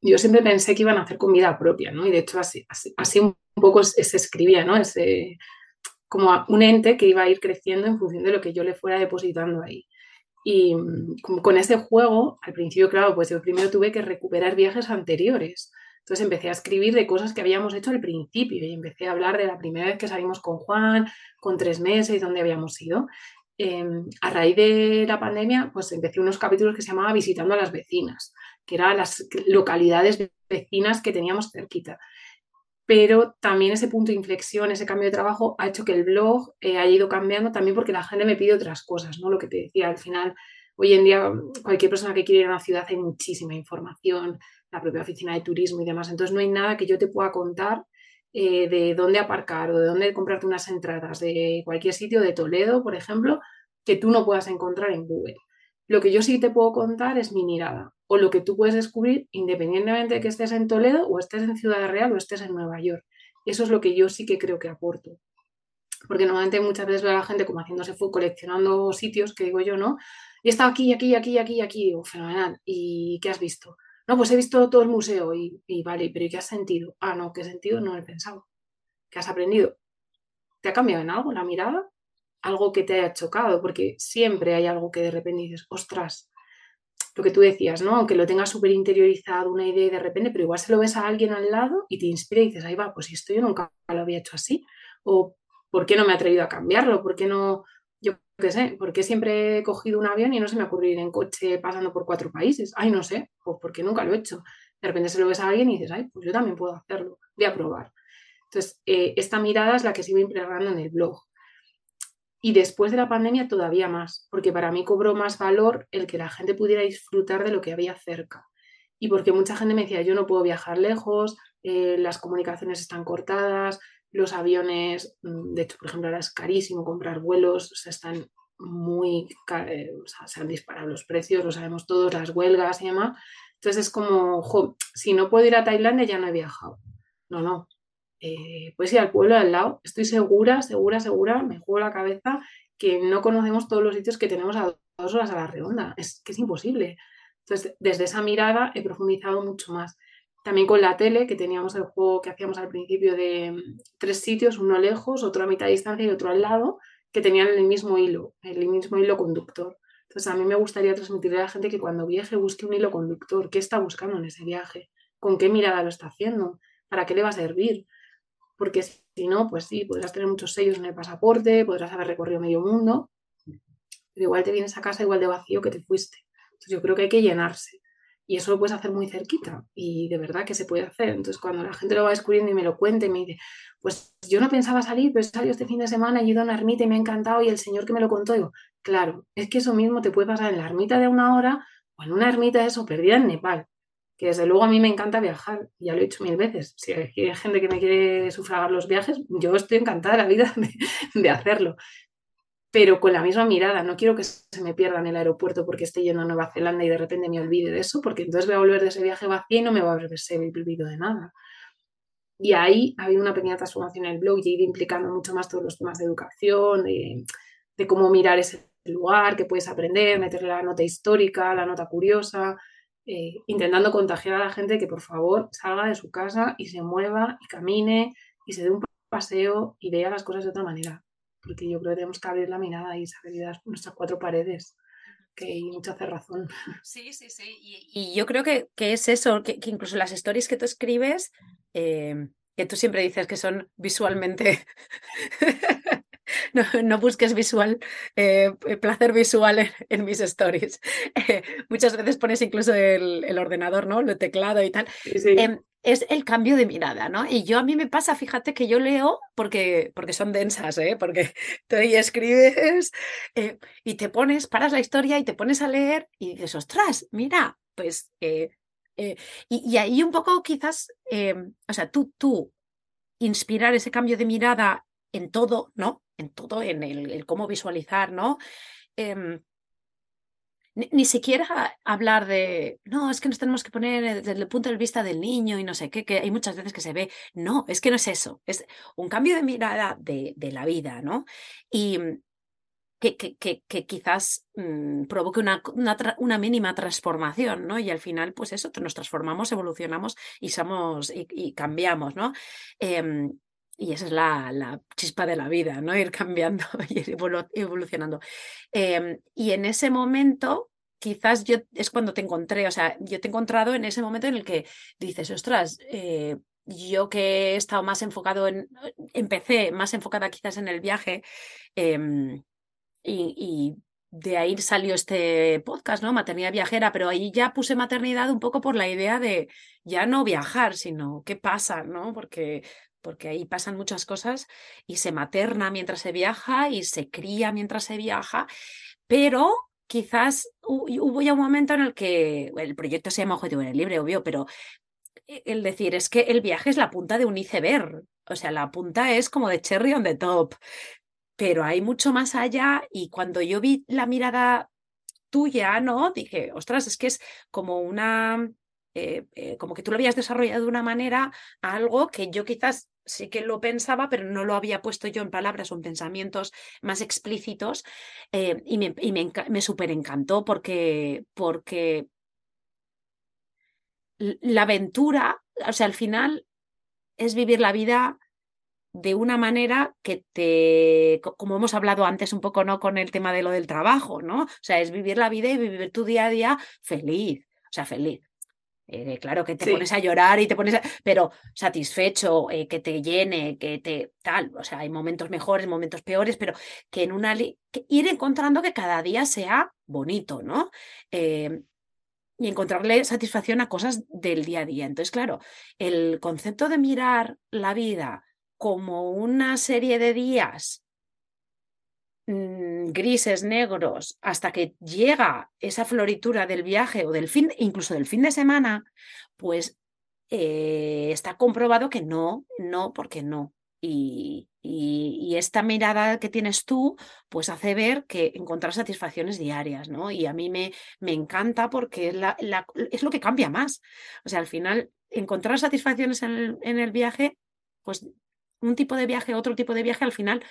yo siempre pensé que iban a hacer comida propia, ¿no? Y de hecho así, así, un poco se, escribía, ¿no? Ese, como un ente que iba a ir creciendo en función de lo que yo le fuera depositando ahí. Y mm, con ese juego, al principio, claro, pues yo primero tuve que recuperar viajes anteriores. Entonces empecé a escribir de cosas que habíamos hecho al principio y empecé a hablar de la primera vez que salimos con Juan, con tres meses, dónde habíamos ido. Em, a raíz de la pandemia, pues empecé unos capítulos que se llamaba Visitando a las vecinas, que eran las localidades vecinas que teníamos cerquita. Pero también ese punto de inflexión, ese cambio de trabajo, ha hecho que el blog eh, haya ido cambiando también porque la gente me pide otras cosas, ¿no? Lo que te decía, al final, hoy en día, cualquier persona que quiere ir a una ciudad hay muchísima información, la propia oficina de turismo y demás. Entonces no hay nada que yo te pueda contar eh, de dónde aparcar o de dónde comprarte unas entradas de cualquier sitio de Toledo, por ejemplo, que tú no puedas encontrar en Google. Lo que yo sí te puedo contar es mi mirada o lo que tú puedes descubrir independientemente de que estés en Toledo o estés en Ciudad Real o estés en Nueva York. Eso es lo que yo sí que creo que aporto. Porque normalmente muchas veces veo a la gente como haciéndose fue coleccionando sitios que digo yo, ¿no? Y he estado aquí, aquí, aquí, aquí, aquí, fenomenal. ¿Y qué has visto? No, pues he visto todo el museo y, vale, pero ¿qué has sentido? Ah, no, ¿qué sentido? No he pensado. ¿Qué has aprendido? ¿Te ha cambiado en algo la mirada? Algo que te haya chocado, porque siempre hay algo que de repente dices, ostras, lo que tú decías, ¿no? Aunque lo tengas súper interiorizado, una idea y de repente, pero igual se lo ves a alguien al lado y te inspira y dices, ahí va, pues esto yo nunca lo había hecho así. O ¿por qué no me he atrevido a cambiarlo? ¿Por qué no, qué sé, ¿por qué siempre he cogido un avión y no se me ocurre ir en coche pasando por cuatro países? Ay, no sé, pues porque nunca lo he hecho. De repente se lo ves a alguien y dices, ay, pues yo también puedo hacerlo, voy a probar. Entonces, eh, esta mirada es la que sigo impregnando en el blog. Y después de la pandemia todavía más, porque para mí cobró más valor el que la gente pudiera disfrutar de lo que había cerca. Y porque mucha gente me decía, yo no puedo viajar lejos, eh, las comunicaciones están cortadas, los aviones, mm, de hecho, por ejemplo, ahora es carísimo comprar vuelos, o están muy, eh, se han disparado los precios, lo sabemos todos, las huelgas y demás. Entonces es como, si no puedo ir a Tailandia ya no he viajado. No, no. Eh, puedes ir al pueblo al lado. Estoy segura, segura, segura, me juego la cabeza que no conocemos todos los sitios que tenemos a dos horas a la redonda. Es que es imposible. Entonces, desde esa mirada he profundizado mucho más. También con la tele, que teníamos el juego que hacíamos al principio de mm, tres sitios, uno lejos, otro a mitad de distancia y otro al lado, que tenían el mismo hilo, el mismo hilo conductor. Entonces, a mí me gustaría transmitirle a la gente que cuando viaje busque un hilo conductor. ¿Qué está buscando en ese viaje? ¿Con qué mirada lo está haciendo? ¿Para qué le va a servir? Porque si no, pues sí, podrás tener muchos sellos en el pasaporte, podrás haber recorrido medio mundo, pero igual te vienes a casa igual de vacío que te fuiste. Entonces, yo creo que hay que llenarse. Y eso lo puedes hacer muy cerquita y de verdad que se puede hacer. Entonces, cuando la gente lo va descubriendo y me lo cuente me dice, pues yo no pensaba salir, pero he salido este fin de semana, he ido a una ermita y me ha encantado y el señor que me lo contó, digo, claro, es que eso mismo te puede pasar en la ermita de una hora o en una ermita de eso perdida en Nepal. Que desde luego a mí me encanta viajar, ya lo he hecho mil veces. Si hay gente que me quiere sufragar los viajes, yo estoy encantada de la vida de hacerlo pero con la misma mirada. No quiero que se me pierda en el aeropuerto porque esté yendo a Nueva Zelanda y de repente me olvide de eso, porque entonces voy a volver de ese viaje vacío y no me va a haber de nada. Y ahí ha habido una pequeña transformación en el blog y he ido implicando mucho más todos los temas de educación, de, cómo mirar ese lugar, que puedes aprender, meterle la nota histórica, la nota curiosa, eh, intentando contagiar a la gente que por favor salga de su casa y se mueva y camine y se dé un paseo y vea las cosas de otra manera porque yo creo que tenemos que abrir la mirada y saber nuestras cuatro paredes, que hay mucha razón. Sí, sí, sí. Y, yo creo que, es eso, que, incluso las stories que tú escribes, eh, que tú siempre dices que son visualmente... No, busques visual, eh, placer visual en, mis stories. muchas veces pones incluso el, ordenador, ¿no? Lo teclado y tal. Sí, em, es el cambio de mirada, ¿no? Y yo a mí me pasa, fíjate que yo leo porque, porque son densas, ¿eh? Porque tú ahí escribes eh, y te pones, paras la historia y te pones a leer y dices, ostras, mira, pues... Eh, eh, y, ahí un poco quizás, o sea, tú, tú inspirar ese cambio de mirada en todo, ¿no? En todo, en el, cómo visualizar, ¿no? Ni, siquiera hablar de, no, es que nos tenemos que poner desde el punto de vista del niño y no sé qué, que hay muchas veces que se ve, no, es que no es eso, es un cambio de mirada de, la vida, ¿no? Y que, que, que, quizás mm, provoque una, una, mínima transformación, ¿no? Y al final, pues eso, nos transformamos, evolucionamos y somos y, cambiamos, ¿no? Em, y esa es la, la, chispa de la vida, ¿no? Ir cambiando y ir evolucionando. Em, y en ese momento, quizás yo es cuando te encontré, o sea, yo te he encontrado en ese momento en el que dices, ostras, eh, yo que he estado más enfocado en, empecé más enfocada quizás en el viaje em, y, y de ahí salió este podcast, ¿no? Maternidad viajera, pero ahí ya puse maternidad un poco por la idea de ya no viajar, sino qué pasa, ¿no? Porque porque ahí pasan muchas cosas y se materna mientras se viaja y se cría mientras se viaja, pero quizás hubo ya un momento en el que el proyecto se llama Objetivo en el Libre, obvio, pero e, el decir es que el viaje es la punta de un iceberg, o sea, la punta es como de cherry on the top, pero hay mucho más allá y cuando yo vi la mirada tuya, ¿no? Dije, ostras, es que es como una eh, eh, como que tú lo habías desarrollado de una manera algo que yo quizás sí que lo pensaba, pero no lo había puesto yo en palabras o en pensamientos más explícitos eh, y me, y súper encantó porque, porque la aventura, o sea, al final es vivir la vida de una manera que te, como hemos hablado antes un poco, ¿no? Con el tema de lo del trabajo, ¿no? O sea, es vivir la vida y vivir tu día a día feliz, o sea, feliz. Eh, claro que te pones a llorar y te pones pero satisfecho, eh, que te llene, que te tal, o sea, hay momentos mejores, momentos peores, pero que en una ir encontrando que cada día sea bonito, ¿no? Em, y encontrarle satisfacción a cosas del día a día. Entonces, claro, el concepto de mirar la vida como una serie de días grises, negros, hasta que llega esa floritura del viaje o del fin, incluso del fin de semana, pues eh, está comprobado que no, no, porque no. Y, y, esta mirada que tienes tú, pues hace ver que encontrar satisfacciones diarias, ¿no? Y a mí me, me encanta porque es, la, es lo que cambia más. O sea, al final, encontrar satisfacciones en el, en el viaje, pues un tipo de viaje, otro tipo de viaje, al final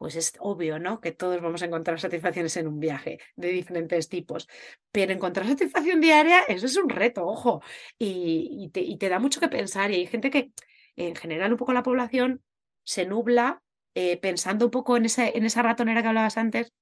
pues es obvio, ¿no? Que todos vamos a encontrar satisfacciones en un viaje de diferentes tipos. Pero encontrar satisfacción diaria, eso es un reto, ojo. Y, te, da mucho que pensar. Y hay gente que, en general, un poco la población se nubla eh, pensando un poco en, ese, en esa ratonera que hablabas antes,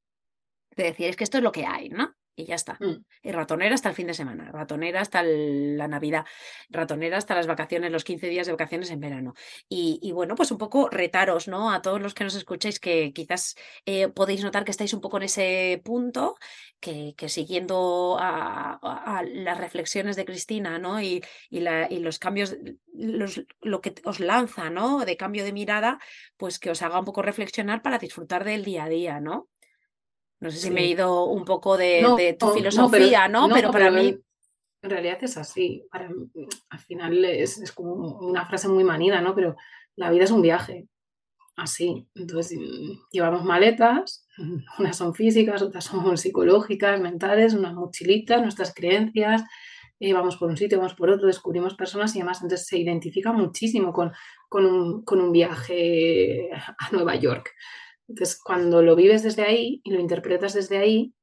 de decir, es que esto es lo que hay, ¿no? Y ya está. Mm. Y ratonera hasta el fin de semana, ratonera hasta la Navidad, ratonera hasta las vacaciones, los 15 días de vacaciones en verano. Y, bueno, pues un poco retaros, ¿no? A todos los que nos escucháis, que quizás eh, podéis notar que estáis un poco en ese punto, que, siguiendo a, las reflexiones de Cristina, ¿no? Y, y los cambios, los, lo que os lanza, ¿no? De cambio de mirada, pues que os haga un poco reflexionar para disfrutar del día a día, ¿no? No sé si me he ido un poco de, tu filosofía, ¿no? Pero, para mí... En realidad es así. al final es, como una frase muy manida, ¿no? Pero la vida es un viaje. Así. Entonces, llevamos maletas, unas son físicas, otras son psicológicas, mentales, unas mochilitas, nuestras creencias, eh, vamos por un sitio, vamos por otro, descubrimos personas y además entonces se identifica muchísimo con, un, con un viaje a Nueva York. Entonces, cuando lo vives desde ahí y lo interpretas desde ahí,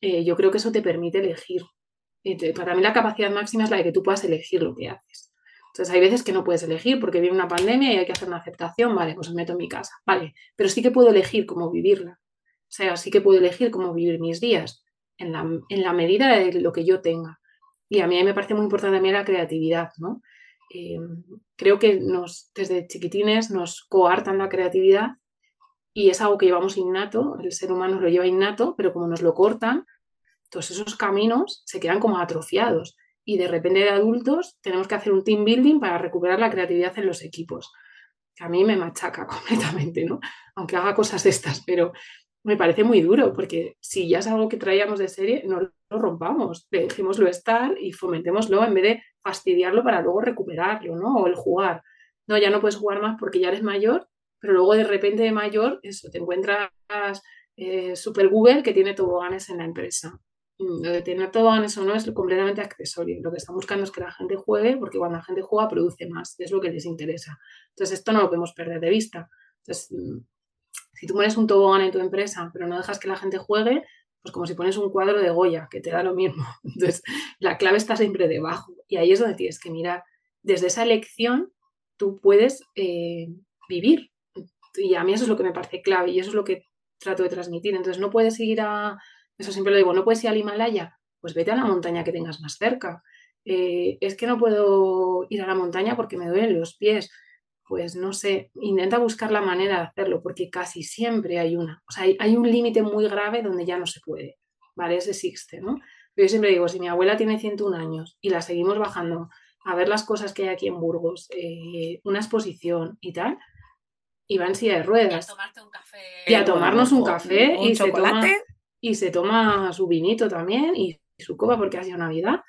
eh, yo creo que eso te permite elegir. para mí la capacidad máxima es la de que tú puedas elegir lo que haces. Entonces hay veces que no puedes elegir porque viene una pandemia y hay que hacer una aceptación, vale, pues me meto en mi casa, vale, pero sí que puedo elegir cómo vivirla. O sea, sí que puedo elegir cómo vivir mis días en la, en la medida de lo que yo tenga. Y a mí me parece muy importante también la creatividad, ¿no? Eh, creo que nos, desde chiquitines nos coartan la creatividad y es algo que llevamos innato, el ser humano lo lleva innato, pero como nos lo cortan, todos esos caminos se quedan como atrofiados. y de repente de adultos tenemos que hacer un team building para recuperar la creatividad en los equipos. Que a mí me machaca completamente, ¿no? Aunque haga cosas de estas, pero me parece muy duro porque si ya es algo que traíamos de serie, no lo rompamos, dejémoslo estar y fomentémoslo en vez de fastidiarlo para luego recuperarlo, ¿no? O el jugar. No, ya no puedes jugar más porque ya eres mayor, pero luego de repente de mayor, eso, te encuentras eh, Super Google que tiene toboganes en la empresa. Mm, lo de tener toboganes o no es completamente accesorio. Lo que están buscando es que la gente juegue, porque cuando la gente juega produce más, es lo que les interesa. Entonces, esto no lo podemos perder de vista. Entonces, mm, si tú pones un tobogán en tu empresa, pero no dejas que la gente juegue, pues como si pones un cuadro de Goya, que te da lo mismo. Entonces, la clave está siempre debajo. Y ahí es donde tienes que mirar. Desde esa elección, tú puedes eh, vivir. Y a mí eso es lo que me parece clave y eso es lo que trato de transmitir. Entonces, no puedes ir a, eso siempre lo digo, no puedes ir al Himalaya, pues vete a la montaña que tengas más cerca. Eh, es que no puedo ir a la montaña porque me duelen los pies. Pues no sé, intenta buscar la manera de hacerlo, porque casi siempre hay una. O sea, hay, un límite muy grave donde ya no se puede, ¿vale? Ese existe, ¿no? Yo siempre digo, si mi abuela tiene 101 años y la seguimos bajando a ver las cosas que hay aquí en Burgos, eh, una exposición y tal, y va en silla de ruedas. Y a tomarte un café. Y a tomarnos un café y chocolate. y se toma su vinito también y su copa porque ha sido Navidad.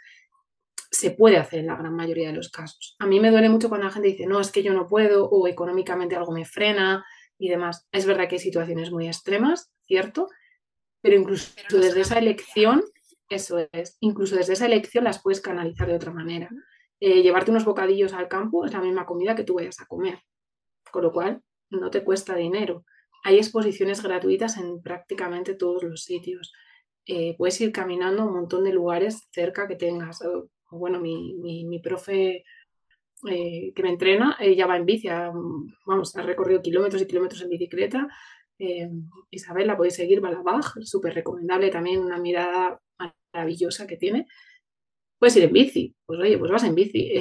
Se puede hacer en la gran mayoría de los casos. A mí me duele mucho cuando la gente dice, no, es que yo no puedo o económicamente algo me frena y demás. Es verdad que hay situaciones muy extremas, ¿cierto? Pero incluso desde esa elección, eso es, incluso desde esa elección las puedes canalizar de otra manera. Eh, llevarte unos bocadillos al campo es la misma comida que tú vayas a comer. Con lo cual, no te cuesta dinero. Hay exposiciones gratuitas en prácticamente todos los sitios. Eh, puedes ir caminando a un montón de lugares cerca que tengas. bueno, mi, mi, profe eh, que me entrena, ella va en bici, vamos, ha recorrido kilómetros y kilómetros en bicicleta. Eh, Isabel la podéis seguir, Balabaj, súper recomendable también, una mirada maravillosa que tiene. Puedes ir en bici, pues oye, pues vas en bici.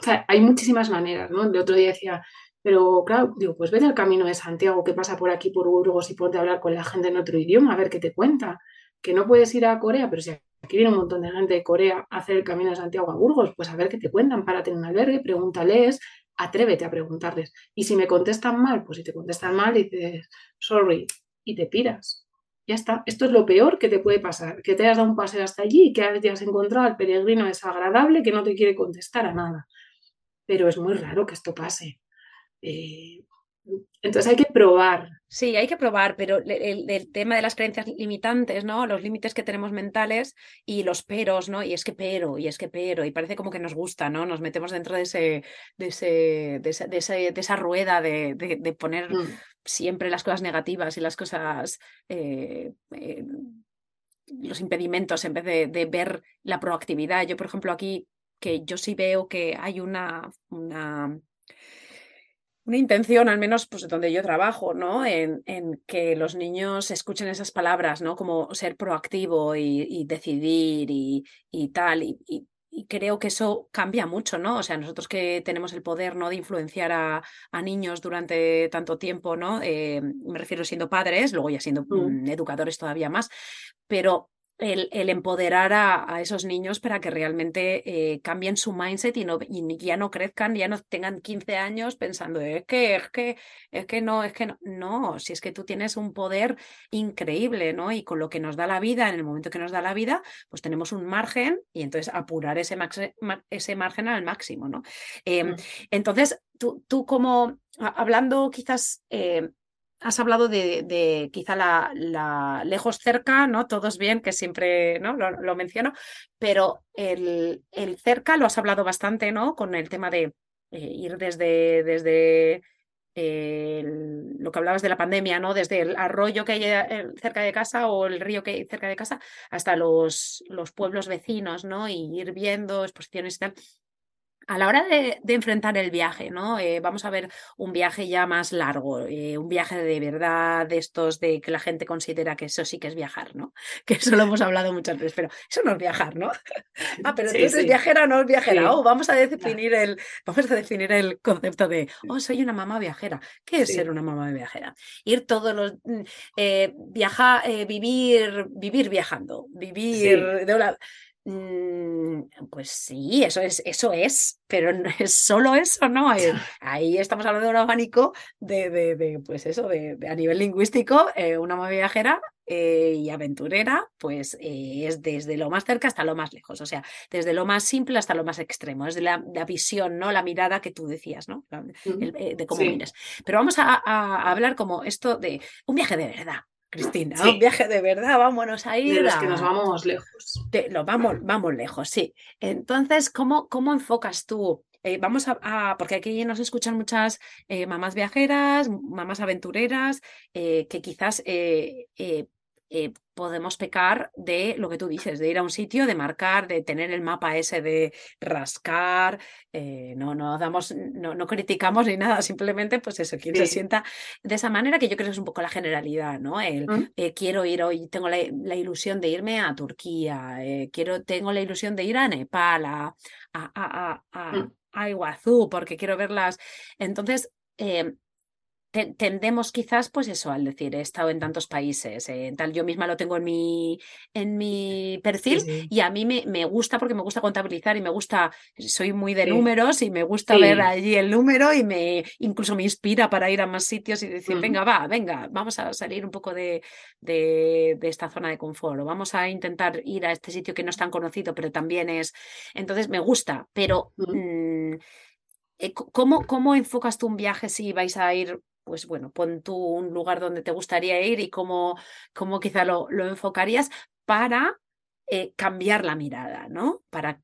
o sea, hay muchísimas maneras, ¿no? El otro día decía, pero claro, digo, pues vete al camino de Santiago que pasa por aquí, por Burgos y ponte a hablar con la gente en otro idioma, a ver qué te cuenta. Que no puedes ir a Corea, pero si aquí viene un montón de gente de Corea a hacer el camino de Santiago a Burgos, pues a ver qué te cuentan para tener un albergue, pregúntales, atrévete a preguntarles. Y si me contestan mal, pues si te contestan mal, dices, sorry, y te piras. Ya está. Esto es lo peor que te puede pasar, que te hayas dado un paseo hasta allí y que hayas encontrado al peregrino desagradable que no te quiere contestar a nada. Pero es muy raro que esto pase. Eh, entonces hay que probar. Sí, hay que probar, pero el, tema de las creencias limitantes, ¿no? Los límites que tenemos mentales y los peros, ¿no? Y es que pero, y es que pero, y parece como que nos gusta, ¿no? Nos metemos dentro de ese, de ese, de esa, rueda de, poner mm. siempre las cosas negativas y las cosas. Eh, eh, los impedimentos en vez de, ver la proactividad. Yo, por ejemplo, aquí que yo sí veo que hay una, una una intención, al menos pues donde yo trabajo, ¿no? En, en, que los niños escuchen esas palabras, ¿no? Como ser proactivo y, decidir y, y tal. Y, y, creo que eso cambia mucho, ¿no? O sea, nosotros que tenemos el poder, ¿no? De influenciar a, a niños durante tanto tiempo, ¿no? Eh, me refiero siendo padres, luego ya siendo mm. Mm, educadores todavía más, pero el, empoderar a, esos niños para que realmente eh, cambien su mindset y, no, y ya no crezcan, ya no tengan 15 años pensando, es que, es que, es que no, es que no. No, si es que tú tienes un poder increíble, ¿no? Y con lo que nos da la vida, en el momento que nos da la vida, pues tenemos un margen y entonces apurar ese, ese margen al máximo, ¿no? Em, entonces, tú, tú como, hablando quizás... Eh, has hablado de, quizá la, lejos cerca, ¿no? Todos bien, que siempre ¿no? lo, menciono, pero el, cerca lo has hablado bastante, ¿no? Con el tema de eh, ir desde, desde lo que hablabas de la pandemia, ¿no? Desde el arroyo que hay eh, cerca de casa o el río que hay cerca de casa hasta los, los pueblos vecinos, ¿no? Y ir viendo exposiciones y tal a la hora de, enfrentar el viaje, ¿no? Eh, vamos a ver un viaje ya más largo, eh, un viaje de verdad, de estos de que la gente considera que eso sí que es viajar, ¿no? Que eso lo hemos hablado muchas veces, pero eso no es viajar, ¿no? ah, pero entonces es viajera o no es viajera. Oh, vamos a definir el, vamos a definir el concepto de, oh, soy una mamá viajera. ¿Qué es ser una mamá viajera? Ir todos los mm, eh, viajar, vivir, vivir viajando, vivir de una pues sí, eso es, eso es, pero no es solo eso, ¿no? Eh, ahí estamos hablando de un abanico de, de, pues eso, de, a nivel lingüístico, eh, una mamá viajera eh, y aventurera, pues es desde lo más cerca hasta lo más lejos, o sea, desde lo más simple hasta lo más extremo, es de la, visión, ¿no? La mirada que tú decías, ¿no? de cómo miras. Pero vamos a, a hablar como esto de un viaje de verdad, Cristina, un viaje de verdad, vámonos a ir. De los que nos vamos lejos. lo vamos, vamos lejos, sí. Entonces, ¿cómo, cómo enfocas tú? Eh, vamos a, porque aquí nos escuchan muchas eh, mamás viajeras, mamás aventureras, eh, que quizás eh, podemos pecar de lo que tú dices, de ir a un sitio, de marcar, de tener el mapa ese de rascar, eh, no, no damos, no, no, criticamos ni nada, simplemente pues eso, quien se sienta de esa manera, que yo creo que es un poco la generalidad, ¿no? El mm. eh, quiero ir hoy, tengo la, ilusión de irme a Turquía, quiero, tengo la ilusión de ir a Nepal, a, a, a, mm. a Iguazú, porque quiero verlas. Entonces, tendemos quizás, pues eso, al decir, he estado en tantos países, eh, tal, yo misma lo tengo en mi, en mi perfil y a mí me, me, gusta porque me gusta contabilizar y me gusta, soy muy de números y me gusta ver allí el número y me incluso me inspira para ir a más sitios y decir, venga, va, venga, vamos a salir un poco de, de, esta zona de confort o vamos a intentar ir a este sitio que no es tan conocido, pero también es, entonces me gusta, pero... Eh, ¿Cómo, ¿Cómo enfocas tú un viaje si vais a ir pues bueno, pon tú un lugar donde te gustaría ir y cómo, cómo quizá lo, lo enfocarías para eh, cambiar la mirada, ¿no? Para,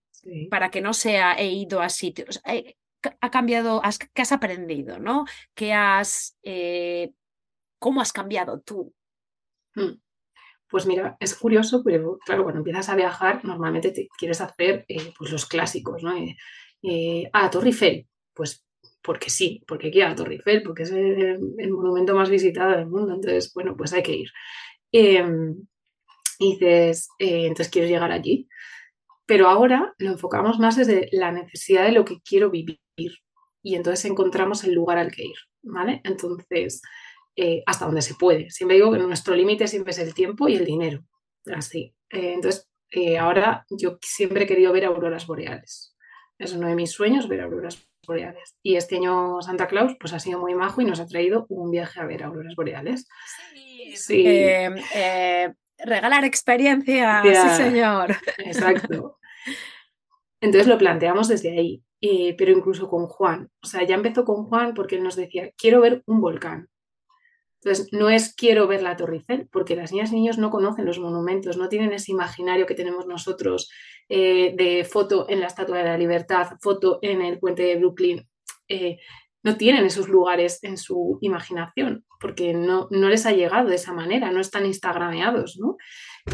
para que no sea he ido a sitios. Eh, ha cambiado, has, ¿qué has aprendido, no? ¿Qué has, eh, ¿Cómo has cambiado tú? Hmm. Pues mira, es curioso, pero claro, cuando empiezas a viajar, normalmente te quieres hacer pues los clásicos, ¿no? ah, Torre Eiffel, pues porque sí, porque quiero a Torre Eiffel, porque es el, monumento más visitado del mundo, entonces, bueno, pues hay que ir. Em, y dices, eh, entonces quiero llegar allí. Pero ahora lo enfocamos más desde la necesidad de lo que quiero vivir y entonces encontramos el lugar al que ir, ¿vale? Entonces, eh, hasta donde se puede. Siempre digo que nuestro límite siempre es el tiempo y el dinero. Así. Eh, entonces, ahora yo siempre he querido ver auroras boreales. Es uno de mis sueños, ver auroras boreales. Y este año Santa Claus pues ha sido muy majo y nos ha traído un viaje a ver auroras boreales. Sí. Em, eh, regalar experiencia, sí señor. Exacto. Entonces lo planteamos desde ahí, eh, pero incluso con Juan. O sea, ya empezó con Juan porque él nos decía, quiero ver un volcán. Entonces, no es quiero ver la Torre Eiffel, porque las niñas y niños no conocen los monumentos, no tienen ese imaginario que tenemos nosotros eh, de foto en la Estatua de la Libertad, foto en el puente de Brooklyn. Eh, no tienen esos lugares en su imaginación, porque no, no, les ha llegado de esa manera, no están instagrameados, ¿no?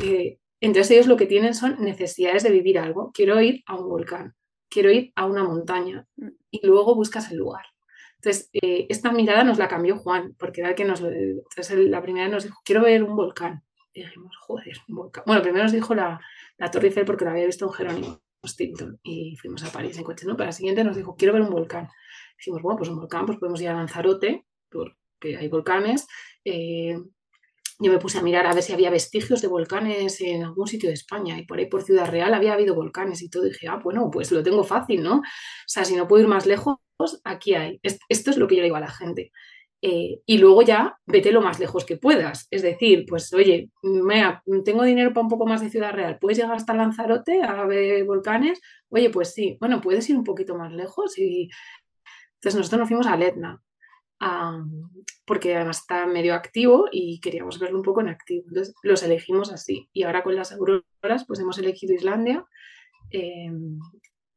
Eh, entonces ellos lo que tienen son necesidades de vivir algo. Quiero ir a un volcán, quiero ir a una montaña y luego buscas el lugar. Entonces, eh, esta mirada nos la cambió Juan, porque era el que nos. Entonces, la primera nos dijo, quiero ver un volcán. Y dijimos, joder, un volcán. Bueno, primero nos dijo la, la Torre Eiffel porque la había visto en Jerónimo Stilton y fuimos a París en coche, ¿no? Pero la siguiente nos dijo, quiero ver un volcán. Dijimos, bueno, pues un volcán, pues podemos ir a Lanzarote, porque hay volcanes. Eh, yo me puse a mirar a ver si había vestigios de volcanes en algún sitio de España y por ahí por Ciudad Real había habido volcanes y todo. Y dije, ah, bueno, pues lo tengo fácil, ¿no? O sea, si no puedo ir más lejos, aquí hay. Esto es lo que yo le digo a la gente. Eh, y luego ya vete lo más lejos que puedas. Es decir, pues oye, tengo dinero para un poco más de Ciudad Real, ¿puedes llegar hasta Lanzarote a ver volcanes? Oye, pues sí, bueno, puedes ir un poquito más lejos y entonces nosotros nos fuimos a Letna, porque además está medio activo y queríamos verlo un poco en activo. Entonces los elegimos así. Y ahora con las auroras, pues hemos elegido Islandia. Em,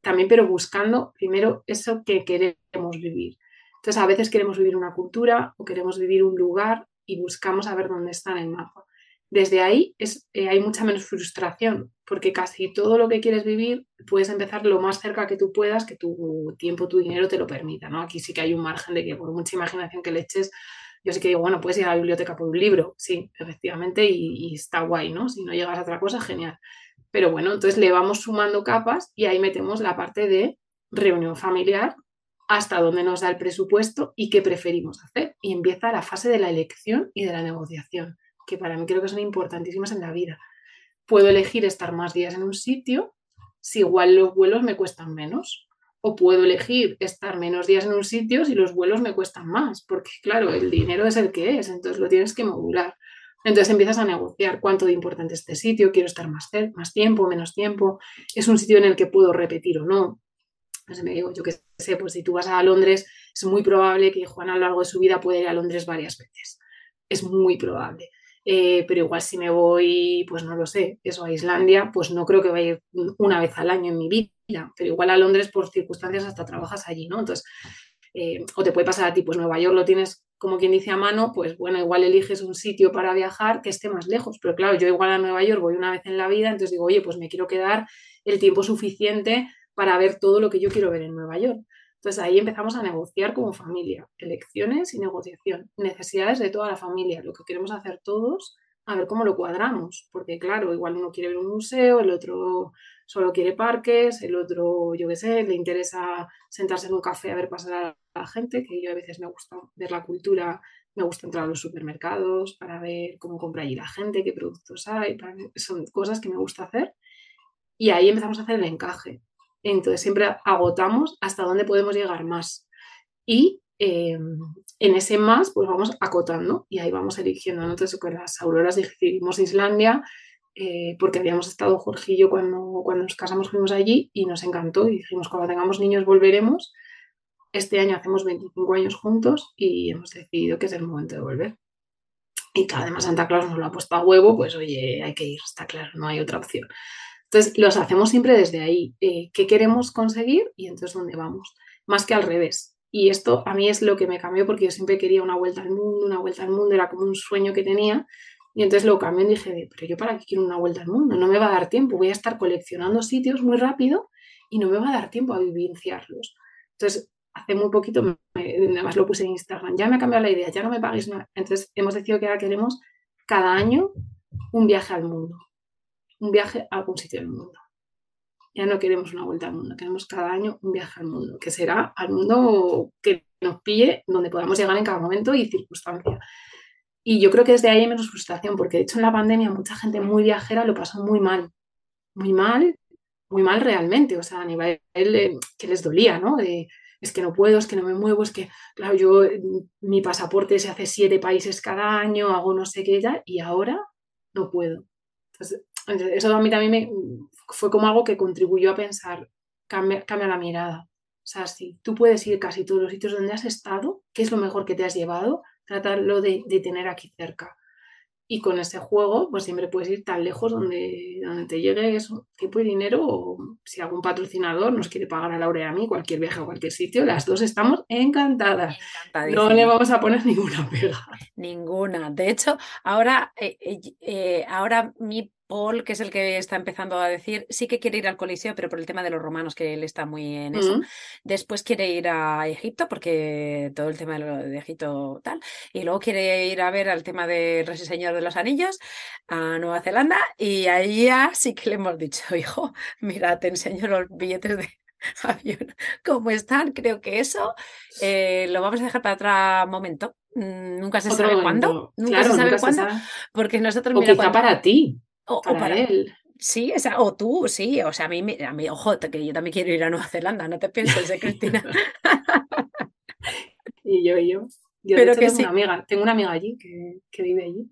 también, pero buscando primero eso que queremos vivir. Entonces, a veces queremos vivir una cultura o queremos vivir un lugar y buscamos a ver dónde está en el mapa. Desde ahí es, eh, hay mucha menos frustración, porque casi todo lo que quieres vivir puedes empezar lo más cerca que tú puedas, que tu tiempo, tu dinero te lo permita. ¿no? Aquí sí que hay un margen de que por mucha imaginación que le eches, yo sí que digo, bueno, puedes ir a la biblioteca por un libro, sí, efectivamente, y, y está guay, ¿no? Si no llegas a otra cosa, genial. Pero bueno, entonces le vamos sumando capas y ahí metemos la parte de reunión familiar, hasta dónde nos da el presupuesto y qué preferimos hacer. Y empieza la fase de la elección y de la negociación, que para mí creo que son importantísimas en la vida. Puedo elegir estar más días en un sitio si igual los vuelos me cuestan menos. O puedo elegir estar menos días en un sitio si los vuelos me cuestan más, porque claro, el dinero es el que es, entonces lo tienes que modular. Entonces empiezas a negociar cuánto de importante es este sitio, quiero estar más, más tiempo, menos tiempo, es un sitio en el que puedo repetir o no. Entonces me digo, yo qué sé, pues si tú vas a Londres, es muy probable que Juan a lo largo de su vida pueda ir a Londres varias veces. Es muy probable. Eh, pero igual si me voy, pues no lo sé, eso a Islandia, pues no creo que vaya una vez al año en mi vida, pero igual a Londres por circunstancias hasta trabajas allí, ¿no? Entonces, eh, o te puede pasar a ti, pues Nueva York lo tienes como quien dice a mano, pues bueno, igual eliges un sitio para viajar que esté más lejos, pero claro, yo igual a Nueva York voy una vez en la vida, entonces digo, oye, pues me quiero quedar el tiempo suficiente para ver todo lo que yo quiero ver en Nueva York. Entonces ahí empezamos a negociar como familia, elecciones y negociación, necesidades de toda la familia, lo que queremos hacer todos, a ver cómo lo cuadramos, porque claro, igual uno quiere ver un museo, el otro solo quiere parques, el otro, yo qué sé, le interesa sentarse en un café a ver pasar a la gente, que yo a veces me gusta ver la cultura, me gusta entrar a los supermercados para ver cómo compra allí la gente, qué productos hay, son cosas que me gusta hacer. Y ahí empezamos a hacer el encaje. Entonces siempre agotamos hasta dónde podemos llegar más. Y em, en ese más, pues vamos acotando y ahí vamos eligiendo. Entonces con las auroras decidimos Islandia eh, porque habíamos estado Jorge y yo cuando, cuando nos casamos fuimos allí y nos encantó y dijimos cuando tengamos niños volveremos. Este año hacemos 25 años juntos y hemos decidido que es el momento de volver. Y que además Santa Claus nos lo ha puesto a huevo, pues oye, hay que ir, está claro, no hay otra opción. Entonces, los hacemos siempre desde ahí. Eh, ¿Qué queremos conseguir? Y entonces, ¿dónde vamos? Más que al revés. Y esto a mí es lo que me cambió porque yo siempre quería una vuelta al mundo, una vuelta al mundo, era como un sueño que tenía. Y entonces lo cambié y dije, pero yo para qué quiero una vuelta al mundo, no me va a dar tiempo, voy a estar coleccionando sitios muy rápido y no me va a dar tiempo a vivenciarlos. Entonces, hace muy poquito, además lo puse en Instagram, ya me ha cambiado la idea, ya no me paguéis nada. Entonces, hemos decidido que ahora queremos cada año un viaje al mundo un viaje a algún sitio del mundo. Ya no queremos una vuelta al mundo, queremos cada año un viaje al mundo, que será al mundo que nos pille, donde podamos llegar en cada momento y circunstancia. Y yo creo que desde ahí hay menos frustración, porque de hecho en la pandemia mucha gente muy viajera lo pasó muy mal, muy mal, muy mal realmente, o sea, a nivel que les dolía, ¿no? es que no puedo, es que no me muevo, es que, claro, yo, mi pasaporte se hace siete países cada año, hago no sé qué ya, y ahora no puedo. Entonces, eso a mí también me, fue como algo que contribuyó a pensar, cambia, cambia la mirada. O sea, si tú puedes ir casi todos los sitios donde has estado, ¿qué es lo mejor que te has llevado? Tratarlo de, de tener aquí cerca. Y con ese juego, pues siempre puedes ir tan lejos donde, donde te llegue eso, tiempo y dinero, o si algún patrocinador nos quiere pagar a Laura y a mí cualquier viaje a cualquier sitio, las dos estamos encantadas. No le vamos a poner ninguna pega. Ninguna. De hecho, ahora, eh, eh, eh, ahora mi Paul, que es el que está empezando a decir, sí que quiere ir al Coliseo, pero por el tema de los romanos, que él está muy en eso. Mm. Después quiere ir a Egipto, porque todo el tema de, Egipto tal. Y luego quiere ir a ver al tema del Rey Señor de los Anillos, a Nueva Zelanda. Y ahí ya sí que le hemos dicho, hijo, mira, te enseño los billetes de avión, cómo están. Creo que eso eh, lo vamos a dejar para otro momento. Mm, nunca se sabe cuándo. Nunca se sabe cuándo. Porque nosotros. O quizá para ti. O, para, él. Sí, o tú, sí, o sea, a mí, a mí, ojo, que yo también quiero ir a Nueva Zelanda, no te pienses, ¿eh, Cristina? y yo, y yo. Yo Pero que tengo, una amiga, tengo una amiga allí que, que, vive allí.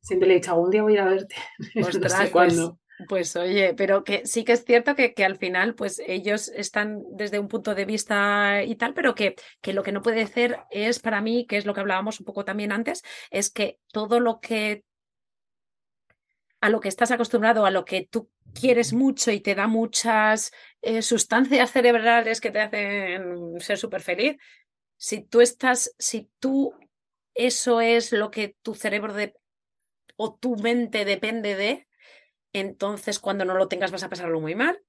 Siempre le he dicho, algún día voy a ir a verte. Ostras, no sé cuándo. Pues, pues, oye, pero que sí que es cierto que, que, al final, pues ellos están desde un punto de vista y tal, pero que, que lo que no puede ser es para mí, que es lo que hablábamos un poco también antes, es que todo lo que a lo que estás acostumbrado, a lo que tú quieres mucho y te da muchas eh, sustancias cerebrales que te hacen ser súper feliz, si tú estás, si tú eso es lo que tu cerebro o tu mente depende de, entonces cuando no lo tengas vas a pasarlo muy mal.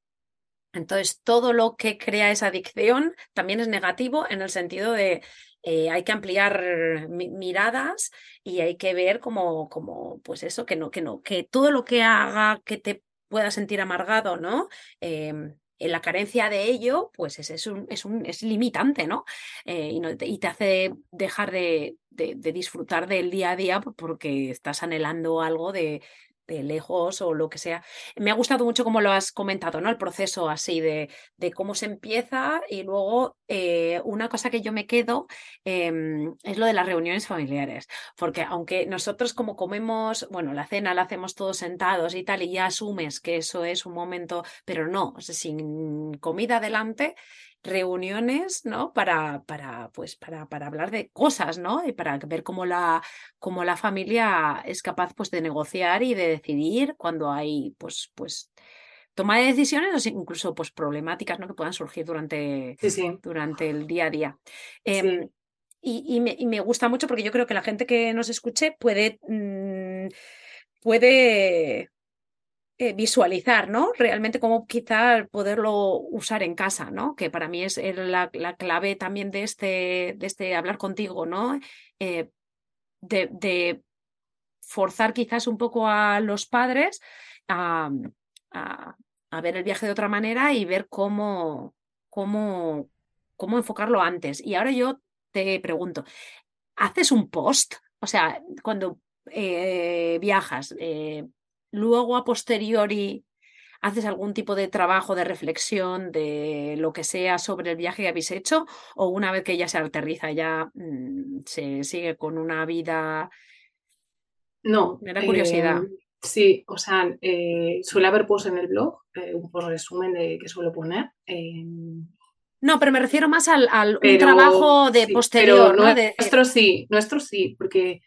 Entonces, todo lo que crea esa adicción también es negativo en el sentido de eh, hay que ampliar miradas y hay que ver como, como, pues eso, que no, que no, que todo lo que haga que te pueda sentir amargado, ¿no? En la carencia de ello, pues es, es, un, es, un, es limitante, ¿no? Eh, y, ¿no? y, te hace dejar de, de, disfrutar del día a día porque estás anhelando algo de, de lejos o lo que sea. Me ha gustado mucho cómo lo has comentado, ¿no? El proceso así de, de cómo se empieza y luego eh, una cosa que yo me quedo em, es lo de las reuniones familiares, porque aunque nosotros como comemos, bueno, la cena la hacemos todos sentados y tal, y ya asumes que eso es un momento, pero no, sin comida adelante, reuniones, ¿no? Para, para, pues, para, para hablar de cosas, ¿no? Y para ver cómo la, cómo la familia es capaz pues, de negociar y de decidir cuando hay, pues, pues, toma de decisiones o incluso pues, problemáticas ¿no? que puedan surgir durante, durante el día a día. Em, y, me, gusta mucho porque yo creo que la gente que nos escuche puede, mm, puede eh, visualizar, ¿no? Realmente cómo quizá poderlo usar en casa, ¿no? Que para mí es la, clave también de este, de este hablar contigo, ¿no? Eh, de, forzar quizás un poco a los padres a, ver el viaje de otra manera y ver cómo, cómo, cómo enfocarlo antes. Y ahora yo te pregunto, ¿haces un post? O sea, cuando eh, viajas, luego a posteriori haces algún tipo de trabajo de reflexión de lo que sea sobre el viaje que habéis hecho o una vez que ya se aterriza ya mm, se sigue con una vida no me da curiosidad eh, sí o sea eh, suele haber post en el blog eh, un post resumen de que suelo poner no, pero me refiero más al, un trabajo de posterior, ¿no? Nuestro sí, nuestro sí, porque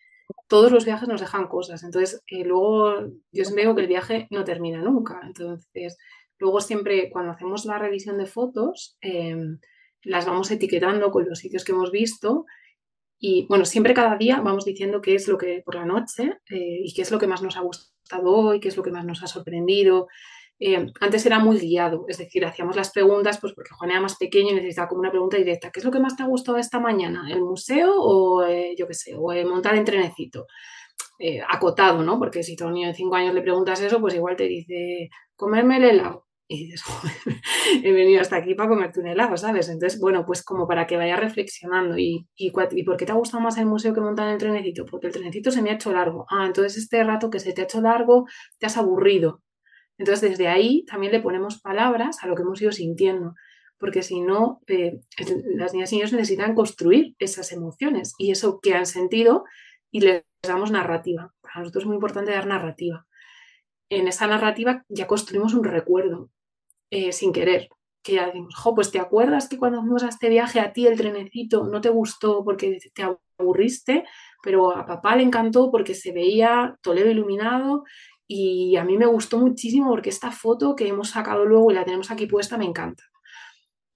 todos los viajes nos dejan cosas. Entonces, eh, luego yo siempre digo que el viaje no termina nunca. Entonces, luego siempre cuando hacemos la revisión de fotos, em, las vamos etiquetando con los sitios que hemos visto. Y bueno, siempre cada día vamos diciendo qué es lo que por la noche eh, y qué es lo que más nos ha gustado hoy, qué es lo que más nos ha sorprendido. Eh, antes era muy guiado, es decir, hacíamos las preguntas, pues porque Juan era más pequeño y necesitaba como una pregunta directa. ¿Qué es lo que más te ha gustado esta mañana? ¿El museo o eh, yo qué sé, o montar en trenecito? Eh, acotado, ¿no? Porque si a un niño de 5 años le preguntas eso, pues igual te dice, comerme el helado. Y dices, joder, he venido hasta aquí para comerte un helado, ¿sabes? Entonces, bueno, pues como para que vaya reflexionando. ¿Y, y, y por qué te ha gustado más el museo que montar en el trenecito? Porque el trenecito se me ha hecho largo. Ah, entonces este rato que se te ha hecho largo, te has aburrido. Entonces, desde ahí también le ponemos palabras a lo que hemos ido sintiendo, porque si no, eh, las niñas y niños necesitan construir esas emociones y eso que han sentido y les damos narrativa. Para nosotros es muy importante dar narrativa. En esa narrativa ya construimos un recuerdo eh, sin querer, que ya decimos, jo, pues te acuerdas que cuando fuimos a este viaje a ti el trenecito no te gustó porque te aburriste, pero a papá le encantó porque se veía Toledo iluminado y a mí me gustó muchísimo porque esta foto que hemos sacado luego y la tenemos aquí puesta me encanta.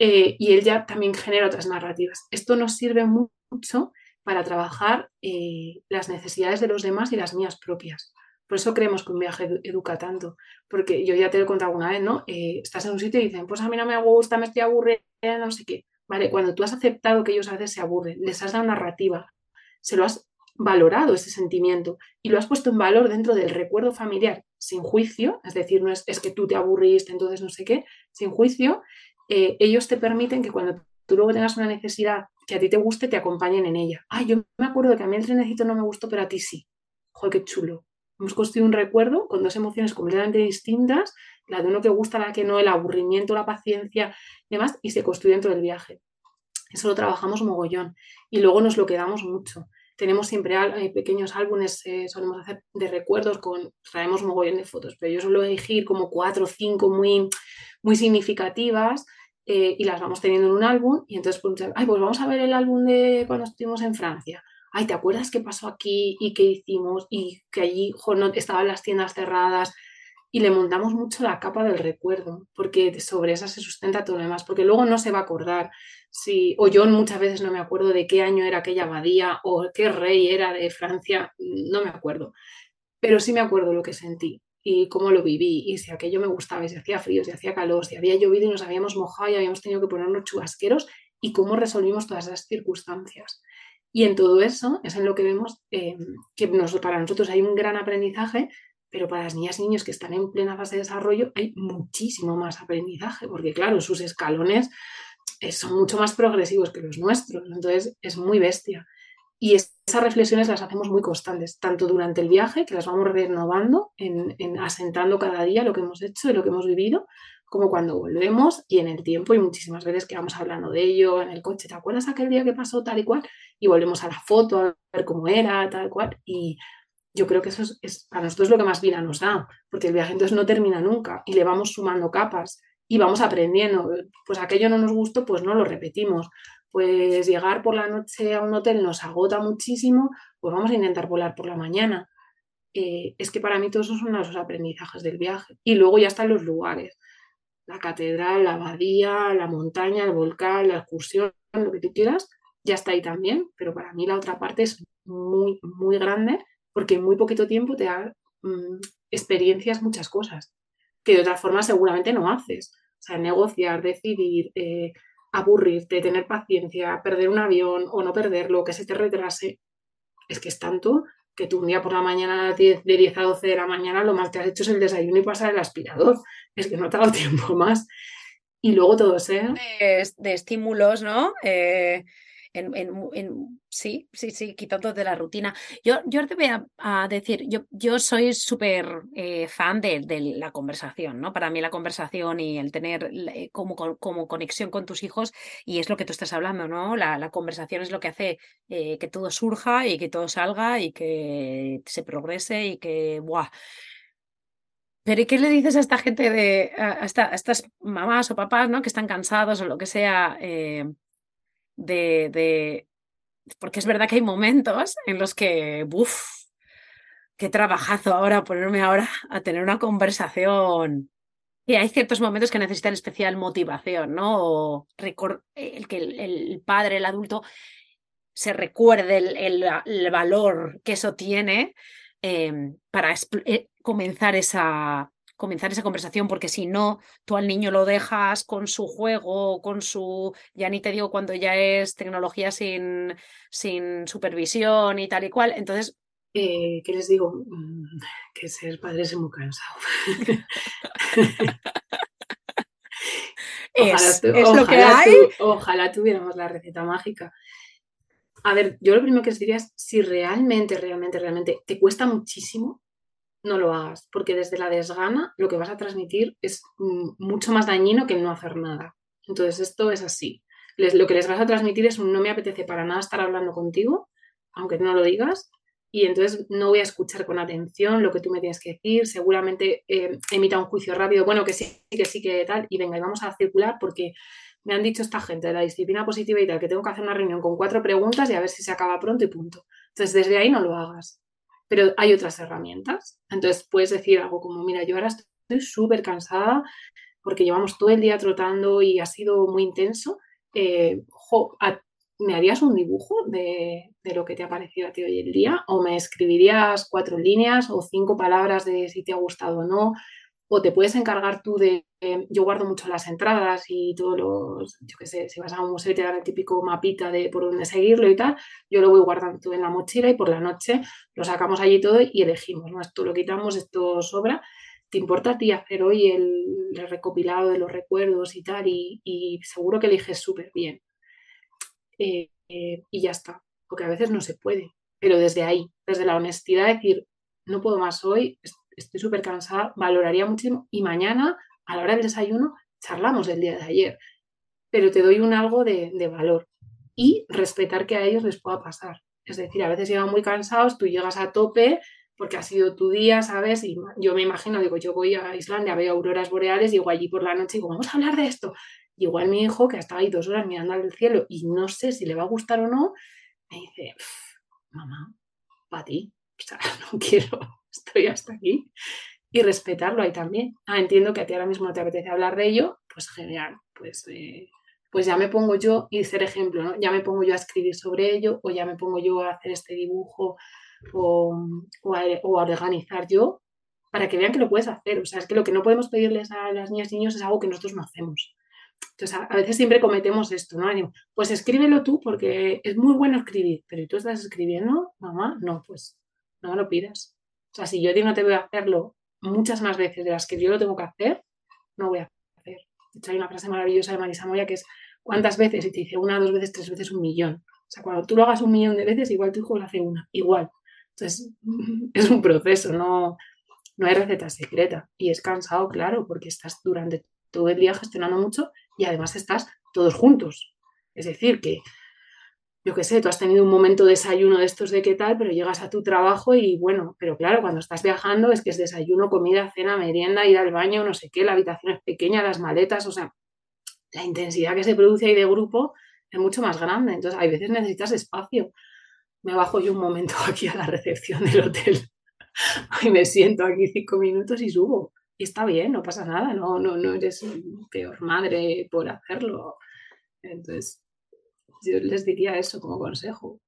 Eh, y él ya también genera otras narrativas. Esto nos sirve mucho para trabajar eh, las necesidades de los demás y las mías propias. Por eso creemos que un viaje educa tanto. Porque yo ya te lo he contado alguna vez, ¿no? Eh, estás en un sitio y dicen, pues a mí no me gusta, me estoy aburriendo, no sé qué. Vale, cuando tú has aceptado que ellos a veces se aburren, les has dado narrativa, se lo has valorado ese sentimiento y lo has puesto en valor dentro del recuerdo familiar sin juicio, es decir, no es, es que tú te aburriste, entonces no sé qué, sin juicio, eh, ellos te permiten que cuando tú luego tengas una necesidad que a ti te guste, te acompañen en ella. Ah, yo me acuerdo que a mí el trenecito no me gustó, pero a ti sí. Joder, qué chulo. Hemos construido un recuerdo con dos emociones completamente distintas, la de uno que gusta, la que no, el aburrimiento, la paciencia y demás, y se construye dentro del viaje. Eso lo trabajamos mogollón y luego nos lo quedamos mucho tenemos siempre eh, pequeños álbumes, eh, solemos hacer de recuerdos, con, traemos mogollón de fotos, pero yo suelo elegir como cuatro o cinco muy, muy significativas eh, y las vamos teniendo en un álbum y entonces pues, ay, pues vamos a ver el álbum de cuando estuvimos en Francia. Ay, ¿te acuerdas qué pasó aquí y qué hicimos? Y que allí no, estaban las tiendas cerradas y le montamos mucho la capa del recuerdo, porque sobre esa se sustenta todo lo demás, porque luego no se va a acordar si, o yo muchas veces no me acuerdo de qué año era aquella abadía o qué rey era de Francia, no me acuerdo, pero sí me acuerdo lo que sentí y cómo lo viví y si aquello me gustaba, y si hacía frío, si hacía calor, si había llovido y nos habíamos mojado y habíamos tenido que ponernos chubasqueros y cómo resolvimos todas esas circunstancias. Y en todo eso es en lo que vemos eh, que para nosotros hay un gran aprendizaje, pero para las niñas y niños que están en plena fase de desarrollo hay muchísimo más aprendizaje, porque claro, sus escalones eh, son mucho más progresivos que los nuestros, entonces es muy bestia. Y esas reflexiones las hacemos muy constantes, tanto durante el viaje, que las vamos renovando, en, asentando cada día lo que hemos hecho y lo que hemos vivido, como cuando volvemos y en el tiempo, y muchísimas veces que vamos hablando de ello en el coche, ¿te acuerdas aquel día que pasó tal y cual? Y volvemos a la foto a ver cómo era, tal cual. Y yo creo que eso es, para nosotros lo que más vida nos da, porque el viaje entonces no termina nunca y le vamos sumando capas y vamos aprendiendo. Pues aquello no nos gustó, pues no lo repetimos. Pues llegar por la noche a un hotel nos agota muchísimo, pues vamos a intentar volar por la mañana. Eh, es que para mí todos esos son los aprendizajes del viaje. Y luego ya están los lugares. La catedral, la abadía, la montaña, el volcán, la excursión, lo que tú quieras, ya está ahí también. Pero para mí la otra parte es muy, muy grande porque en muy poquito tiempo te da mm, experiencias muchas cosas que de otra forma seguramente no haces. O sea, negociar, decidir, eh, aburrirte, tener paciencia, perder un avión o no perderlo, que se te retrase, es que es tanto que tú un día por la mañana de 10 a 12 de la mañana lo más que has hecho es el desayuno y pasar el aspirador. Es que no te ha dado tiempo más. Y luego todo sea... De, estímulos, ¿no? Eh, sí, sí, sí, quitando de la rutina. Yo, yo te voy a, decir, yo, yo soy súper eh, fan de, la conversación, ¿no? Para mí la conversación y el tener eh, como, como conexión con tus hijos, y es lo que tú estás hablando, ¿no? La, conversación es lo que hace eh, que todo surja y que todo salga y que se progrese y que, ¡buah! Pero ¿y qué le dices a esta gente de, a, estas mamás o papás, ¿no? Que están cansados o lo que sea, de, porque es verdad que hay momentos en los que, uff, qué trabajazo ahora ponerme ahora a tener una conversación. Y hay ciertos momentos que necesitan especial motivación, ¿no? O el que el, padre, el adulto, se recuerde el, valor que eso tiene em, para eh, comenzar esa, comenzar esa conversación, porque si no, tú al niño lo dejas con su juego, con su, ya ni te digo cuando ya es tecnología sin, sin supervisión y tal y cual. Entonces... Eh, ¿Qué les digo? Mm, que ser padre es muy cansado. es, lo que hay. ojalá tuviéramos la receta mágica. A ver, yo lo primero que les diría es si realmente, realmente, realmente te cuesta muchísimo, no lo hagas, porque desde la desgana lo que vas a transmitir es mm, mucho más dañino que no hacer nada. Entonces, esto es así. lo que les vas a transmitir es un no me apetece para nada estar hablando contigo, aunque no lo digas, y entonces no voy a escuchar con atención lo que tú me tienes que decir, seguramente eh, emita un juicio rápido, bueno, que sí, que sí, que tal, y venga, y vamos a circular porque me han dicho esta gente de la disciplina positiva y tal, que tengo que hacer una reunión con cuatro preguntas y a ver si se acaba pronto y punto. Entonces, desde ahí no lo hagas pero hay otras herramientas. Entonces puedes decir algo como, mira, yo ahora estoy súper cansada porque llevamos todo el día trotando y ha sido muy intenso. Eh, ¿Me harías un dibujo de, de, lo que te ha parecido a ti hoy el día? ¿O me escribirías cuatro líneas o cinco palabras de si te ha gustado o no? o te puedes encargar tú de, yo guardo mucho las entradas y todos los, yo qué sé, si vas a un museo y te dan el típico mapita de por dónde seguirlo y tal, yo lo voy guardando todo en la mochila y por la noche lo sacamos allí todo y elegimos, ¿no? Esto lo quitamos, esto sobra. ¿Te importa a ti hacer hoy el, recopilado de los recuerdos y tal? Y, seguro que eliges súper bien. Eh, eh, y ya está, porque a veces no se puede, pero desde ahí, desde la honestidad, decir, no puedo más hoy, estoy súper cansada, valoraría muchísimo y mañana a la hora del desayuno charlamos del día de ayer, pero te doy un algo de, valor y respetar que a ellos les pueda pasar. Es decir, a veces llegan muy cansados, tú llegas a tope porque ha sido tu día, ¿sabes? Y yo me imagino, digo, yo voy a Islandia, veo auroras boreales, llego allí por la noche y digo, vamos a hablar de esto. Y igual mi hijo, que ha estado ahí dos horas mirando al cielo y no sé si le va a gustar o no, me dice, mamá, para ti, no quiero, estoy hasta aquí. Y respetarlo ahí también. Ah, entiendo que a ti ahora mismo no te apetece hablar de ello, pues genial, pues, eh, pues ya me pongo yo y ser ejemplo, ¿no? Ya me pongo yo a escribir sobre ello o ya me pongo yo a hacer este dibujo o, o, a, organizar yo para que vean que lo puedes hacer. O sea, es que lo que no podemos pedirles a las niñas y niños es algo que nosotros no hacemos. Entonces, a, veces siempre cometemos esto, ¿no? Pues escríbelo tú porque es muy bueno escribir, pero tú estás escribiendo, mamá? No, pues no me lo pidas. O sea, si yo digo no te voy a hacerlo muchas más veces de las que yo lo tengo que hacer, no voy a hacer. De hecho, hay una frase maravillosa de Marisa Moya que es ¿cuántas veces? Y te dice una, dos veces, tres veces, un millón. O sea, cuando tú lo hagas un millón de veces, igual tu hijo lo hace una, igual. Entonces, es un proceso, no, no hay receta secreta. Y es cansado, claro, porque estás durante todo el día gestionando mucho y además estás todos juntos. Es decir, que yo qué sé, tú has tenido un momento de desayuno de estos de qué tal, pero llegas a tu trabajo y bueno, pero claro, cuando estás viajando es que es desayuno, comida, cena, merienda, ir al baño, no sé qué, la habitación es pequeña, las maletas, o sea, la intensidad que se produce ahí de grupo es mucho más grande. Entonces, hay veces necesitas espacio. Me bajo yo un momento aquí a la recepción del hotel y me siento aquí cinco minutos y subo. Y está bien, no pasa nada, no, no, no eres peor madre por hacerlo. Entonces, yo les diría eso como consejo.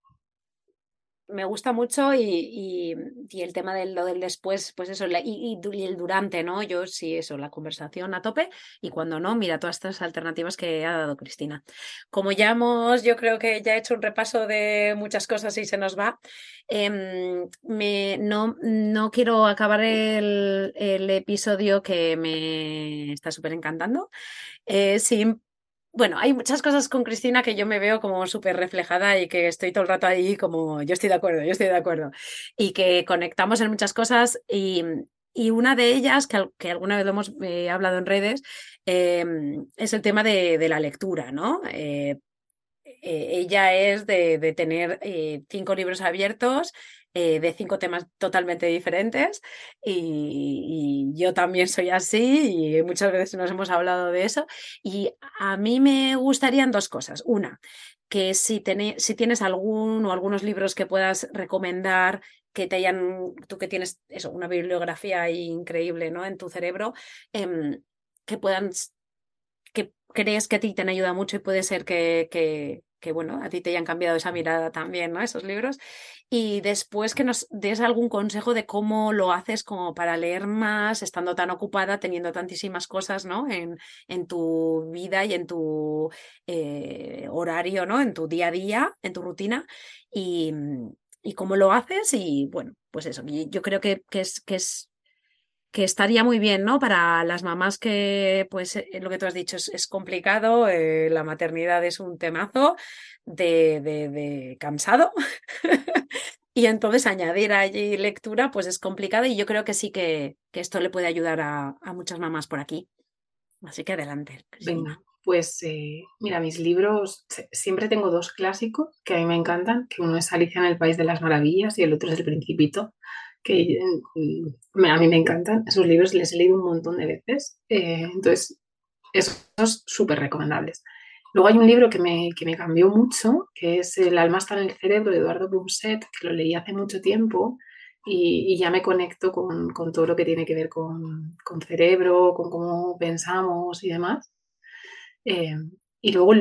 Me gusta mucho y, el tema de lo del después, pues eso, y, el durante, ¿no? Yo sí, eso, la conversación a tope y cuando no, mira todas estas alternativas que ha dado Cristina. Como ya hemos, yo creo que ya he hecho un repaso de muchas cosas y se nos va, em, me, no, no quiero acabar el, episodio que me está súper encantando eh, sin bueno, hay muchas cosas con Cristina que yo me veo como súper reflejada y que estoy todo el rato ahí como yo estoy de acuerdo, yo estoy de acuerdo. Y que conectamos en muchas cosas y, una de ellas, que, alguna vez lo hemos eh, hablado en redes, em, es el tema de, la lectura, ¿no? Eh, eh, ella es de, tener cinco libros abiertos eh, de cinco temas totalmente diferentes y, yo también soy así y muchas veces nos hemos hablado de eso y a mí me gustarían dos cosas. Una, que si, si tienes algún o algunos libros que puedas recomendar que te hayan, tú que tienes eso, una bibliografía increíble ¿no? en tu cerebro, em, que puedan, que crees que a ti te han ayudado mucho y puede ser que, que, bueno, a ti te hayan cambiado esa mirada también, ¿no? Esos libros. Y después que nos des algún consejo de cómo lo haces como para leer más, estando tan ocupada, teniendo tantísimas cosas, ¿no? En, en tu vida y en tu eh, horario, ¿no? En tu día a día, en tu rutina. Y, y cómo lo haces y bueno, pues eso, yo creo que, que es, que es que estaría muy bien, ¿no? Para las mamás que, pues, eh, lo que tú has dicho es, complicado, eh, la maternidad es un temazo de, de, cansado. y entonces añadir allí lectura, pues es complicado y yo creo que sí que, esto le puede ayudar a, muchas mamás por aquí. Así que adelante. Venga, pues eh, mira, mis libros, siempre tengo dos clásicos que a mí me encantan, que uno es Alicia en el País de las Maravillas y el otro es El Principito que mm, a mí me encantan. Esos libros les he leído un montón de veces. Eh, entonces, esos súper recomendables. Luego hay un libro que me, que me, cambió mucho, que es El alma está en el cerebro de Eduardo Brunset, que lo leí hace mucho tiempo y, ya me conecto con, con, todo lo que tiene que ver con, con cerebro, con cómo pensamos y demás. Eh, y luego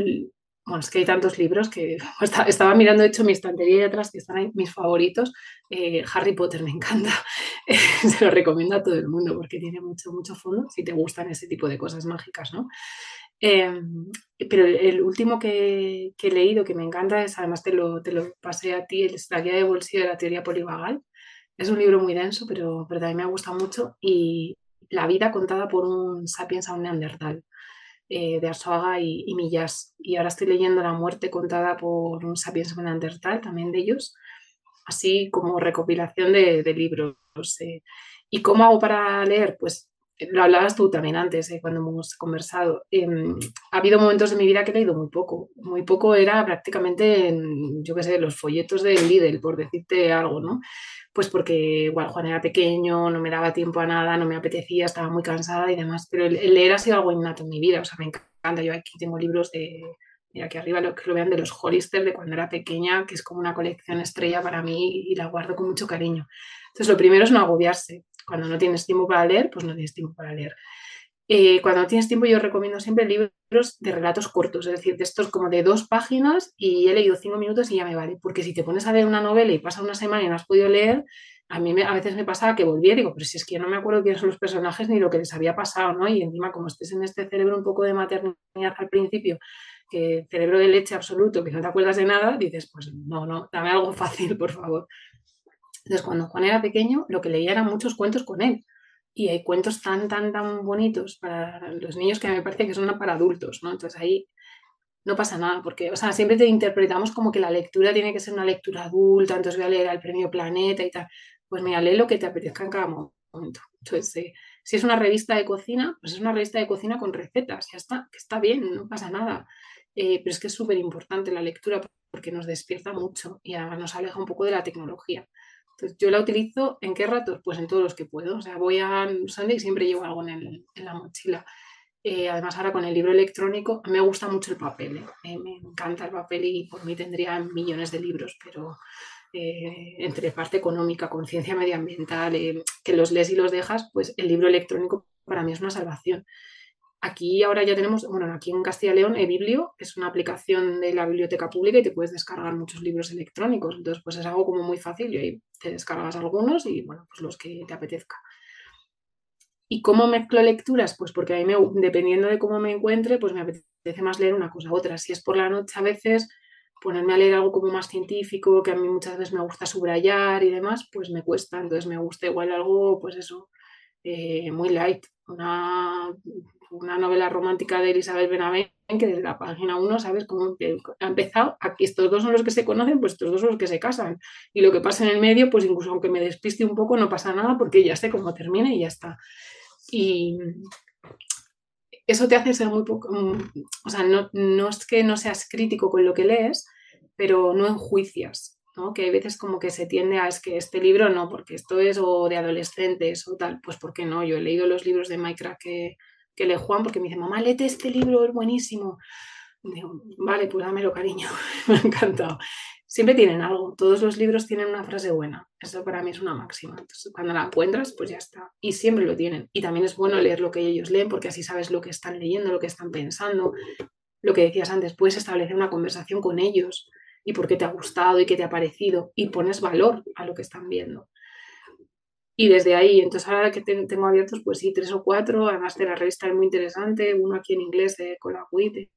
bueno, es que hay tantos libros que estaba mirando, de hecho, mi estantería de atrás, que están ahí mis favoritos. Eh, Harry Potter me encanta. Se lo recomiendo a todo el mundo porque tiene mucho, mucho fondo, si te gustan ese tipo de cosas mágicas, ¿no? Em, pero el último que, he leído que me encanta es, además te lo, te lo pasé a ti, es La guía de bolsillo de la teoría polivagal. Es un libro muy denso, pero, pero también me gusta mucho. Y la vida contada por un sapiens a un neandertal. Eh, de Arzuaga y, Millas. Y ahora estoy leyendo La muerte contada por un sapiens neandertal, también de ellos, así como recopilación de, libros. Eh. ¿Y cómo hago para leer? Pues lo hablabas tú también antes, cuando hemos conversado. Em, ha habido momentos de mi vida que he leído muy poco. Muy poco era prácticamente, en, yo qué sé, los folletos del Lidl, por decirte algo, ¿no? pues porque igual Juan era pequeño, no me daba tiempo a nada, no me apetecía, estaba muy cansada y demás, pero el, leer ha sido algo innato en mi vida, o sea, me encanta, yo aquí tengo libros de, mira aquí arriba lo que lo vean de los Hollister de cuando era pequeña, que es como una colección estrella para mí y la guardo con mucho cariño. Entonces, lo primero es no agobiarse. Cuando no tienes tiempo para leer, pues no tienes tiempo para leer. Eh, cuando tienes tiempo yo recomiendo siempre libros de relatos cortos, es decir, de estos como de dos páginas y he leído cinco minutos y ya me vale, porque si te pones a leer una novela y pasa una semana y no has podido leer, a mí a veces me pasaba que volvía y digo, pero si es que no me acuerdo quiénes son los personajes ni lo que les había pasado, ¿no? Y encima como estés en este cerebro un poco de maternidad al principio, que cerebro de leche absoluto, que no te acuerdas de nada, dices, pues no, no, dame algo fácil, por favor. Entonces, cuando Juan era pequeño, lo que leía eran muchos cuentos con él y hay cuentos tan, tan, tan bonitos para los niños que me parece que son para adultos, ¿no? Entonces ahí no pasa nada, porque, o sea, siempre te interpretamos como que la lectura tiene que ser una lectura adulta, entonces voy a leer al premio Planeta y tal. Pues mira, lee lo que te apetezca en cada momento. Entonces, eh, si es una revista de cocina, pues es una revista de cocina con recetas, ya está, que está bien, no pasa nada. Eh, pero es que es súper importante la lectura porque nos despierta mucho y además nos aleja un poco de la tecnología. Entonces, yo la utilizo en qué ratos? Pues en todos los que puedo. O sea, voy a Sunday y siempre llevo algo en, la mochila. Eh, además, ahora con el libro electrónico, me gusta mucho el papel. ¿eh? me encanta el papel y por mí tendría millones de libros, pero eh, entre parte económica, conciencia medioambiental, que los lees y los dejas, pues el libro electrónico para mí es una salvación. Aquí ahora ya tenemos, bueno, aquí en Castilla y León, eBiblio es una aplicación de la biblioteca pública y te puedes descargar muchos libros electrónicos. Entonces, pues es algo como muy fácil y ahí te descargas algunos y, bueno, pues los que te apetezca. ¿Y cómo mezclo lecturas? Pues porque a mí, me, dependiendo de cómo me encuentre, pues me apetece más leer una cosa u otra. Si es por la noche, a veces ponerme a leer algo como más científico, que a mí muchas veces me gusta subrayar y demás, pues me cuesta. Entonces me gusta igual algo, pues eso, eh, muy light. Una, una novela romántica de Elizabeth Benavent, que desde la página 1 sabes cómo ha empezado. Aquí estos dos son los que se conocen, pues estos dos son los que se casan. Y lo que pasa en el medio, pues incluso aunque me despiste un poco, no pasa nada porque ya sé cómo termina y ya está. Y eso te hace ser muy poco, mm, o sea, no, no es que no seas crítico con lo que lees, pero no enjuicias, ¿no? Que hay veces como que se tiende a, es que este libro no, porque esto es o de adolescentes o tal, pues ¿por qué no? Yo he leído los libros de Minecraft que, que lee Juan porque me dice, mamá, léete este libro, es buenísimo. digo, vale, pues dámelo, cariño, me ha encantado siempre tienen algo. Todos los libros tienen una frase buena. Eso para mí es una máxima. Cuando la encuentras, pues ya está. Y siempre lo tienen. Y también es bueno leer lo que ellos leen, porque así sabes lo que están leyendo, lo que están pensando. Lo que decías antes, puedes establecer una conversación con ellos y por qué te ha gustado y qué te ha parecido y pones valor a lo que están viendo. Y desde ahí, entonces ahora que tengo abiertos, pues sí, tres o cuatro, además de la revista es muy interesante, uno aquí en inglés de Colagüit, de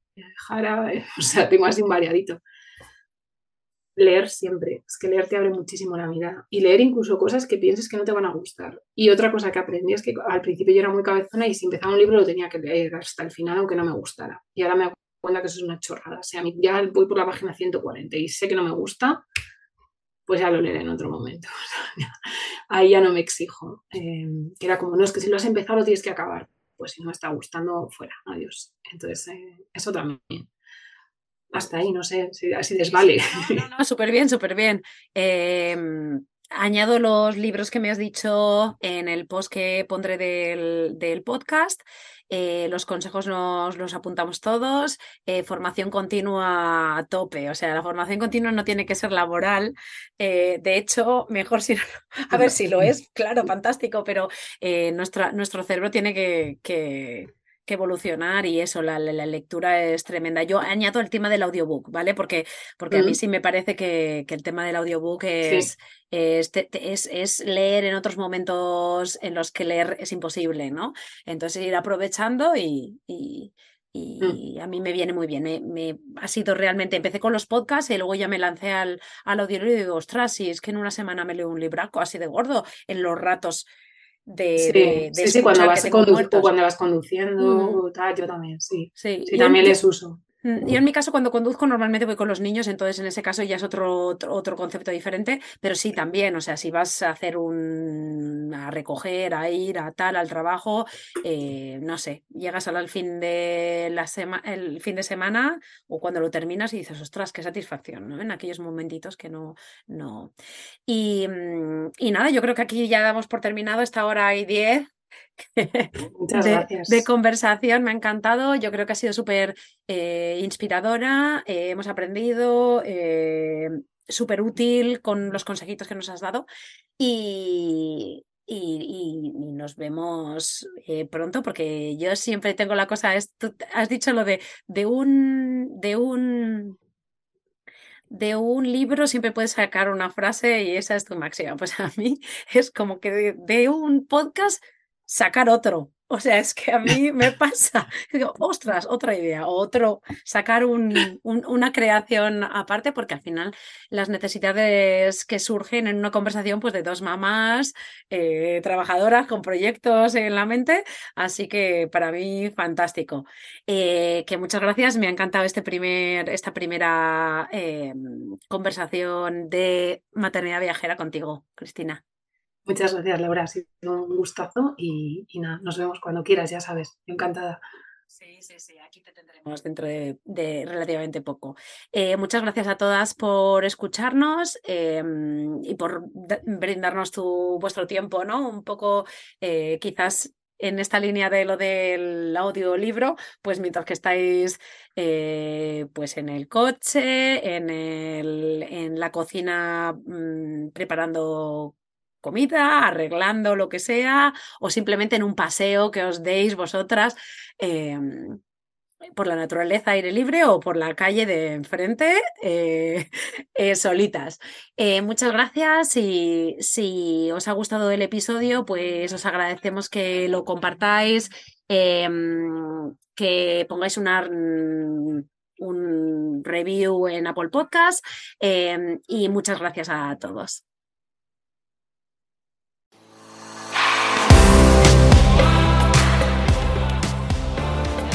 Jara, o sea, tengo así un variadito leer siempre. Es que leer te abre muchísimo la mirada. Y leer incluso cosas que pienses que no te van a gustar. Y otra cosa que aprendí es que al principio yo era muy cabezona y si empezaba un libro lo tenía que leer hasta el final aunque no me gustara. Y ahora me doy cuenta que eso es una chorrada. O sea, ya voy por la página 140 y sé que no me gusta, pues ya lo leeré en otro momento. Ahí ya no me exijo. Em, que era como, no, es que si lo has empezado lo tienes que acabar. Pues si no me está gustando, fuera, adiós. Entonces, eh, eso también hasta ahí, no sé, si así desvale. No, no, súper bien, súper bien. Em, añado los libros que me has dicho en el post que pondré del, podcast. Eh, los consejos nos los apuntamos todos. Eh, formación continua a tope. O sea, la formación continua no tiene que ser laboral. Eh, de hecho, mejor si. A ver si lo es, claro, fantástico, pero nuestra, nuestro cerebro tiene que evolucionar y eso, la, lectura es tremenda. Yo añado el tema del audiobook, ¿vale? Porque, porque a mí sí me parece que, el tema del audiobook es, es, es, leer en otros momentos en los que leer es imposible, ¿no? Entonces ir aprovechando y, y, mm. a mí me viene muy bien. Me, ha sido realmente, empecé con los podcasts y luego ya me lancé al, al audiolibro y digo, ostras, si es que en una semana me leo un libraco así de gordo en los ratos de, sí, sí, cuando, vas cuando vas conduciendo, tal, yo también, sí. Sí, también les uso. Mm, yo en mi caso cuando conduzco normalmente voy con los niños, entonces en ese caso ya es otro, otro, concepto diferente, pero sí también, o sea, si vas a hacer un, a recoger, a ir, a tal, al trabajo, eh, no sé, llegas al fin de la el fin de semana o cuando lo terminas y dices, ostras, qué satisfacción, ¿no? En aquellos momentitos que no, no. Y, mm, y nada, yo creo que aquí ya damos por terminado esta hora y diez. Muchas de, gracias. de, conversación. Me ha encantado. Yo creo que ha sido súper eh, inspiradora. Eh, hemos aprendido. Eh, súper útil con los consejitos que nos has dado. Y, y, nos vemos pronto porque yo siempre tengo la cosa, has dicho lo de, de un, de un de un libro siempre puedes sacar una frase y esa es tu máxima. Pues a mí es como que de un podcast sacar otro. O sea, es que a mí me pasa. Digo, ostras, otra idea, otro, sacar una creación aparte, porque al final las necesidades que surgen en una conversación pues, de dos mamás eh, trabajadoras con proyectos en la mente. Así que para mí, fantástico. Eh, que muchas gracias. Me ha encantado este primer, esta primera eh, conversación de maternidad viajera contigo, Cristina. Muchas gracias, Laura. Ha sido un gustazo y, nada, nos vemos cuando quieras, ya sabes. Encantada. Sí, sí, sí, aquí te tendremos dentro de, relativamente poco. Eh, muchas gracias a todas por escucharnos em, y por brindarnos tu, vuestro tiempo, ¿no? Un poco, eh, quizás en esta línea de lo del audiolibro, pues mientras que estáis eh, pues en el coche, en, el, en la cocina mm, preparando comida, arreglando lo que sea, o simplemente en un paseo que os deis vosotras em, por la naturaleza, aire libre o por la calle de enfrente, eh, eh, solitas. Eh, muchas gracias y si os ha gustado el episodio, pues os agradecemos que lo compartáis, em, que pongáis una un review en Apple Podcast em, y muchas gracias a todos.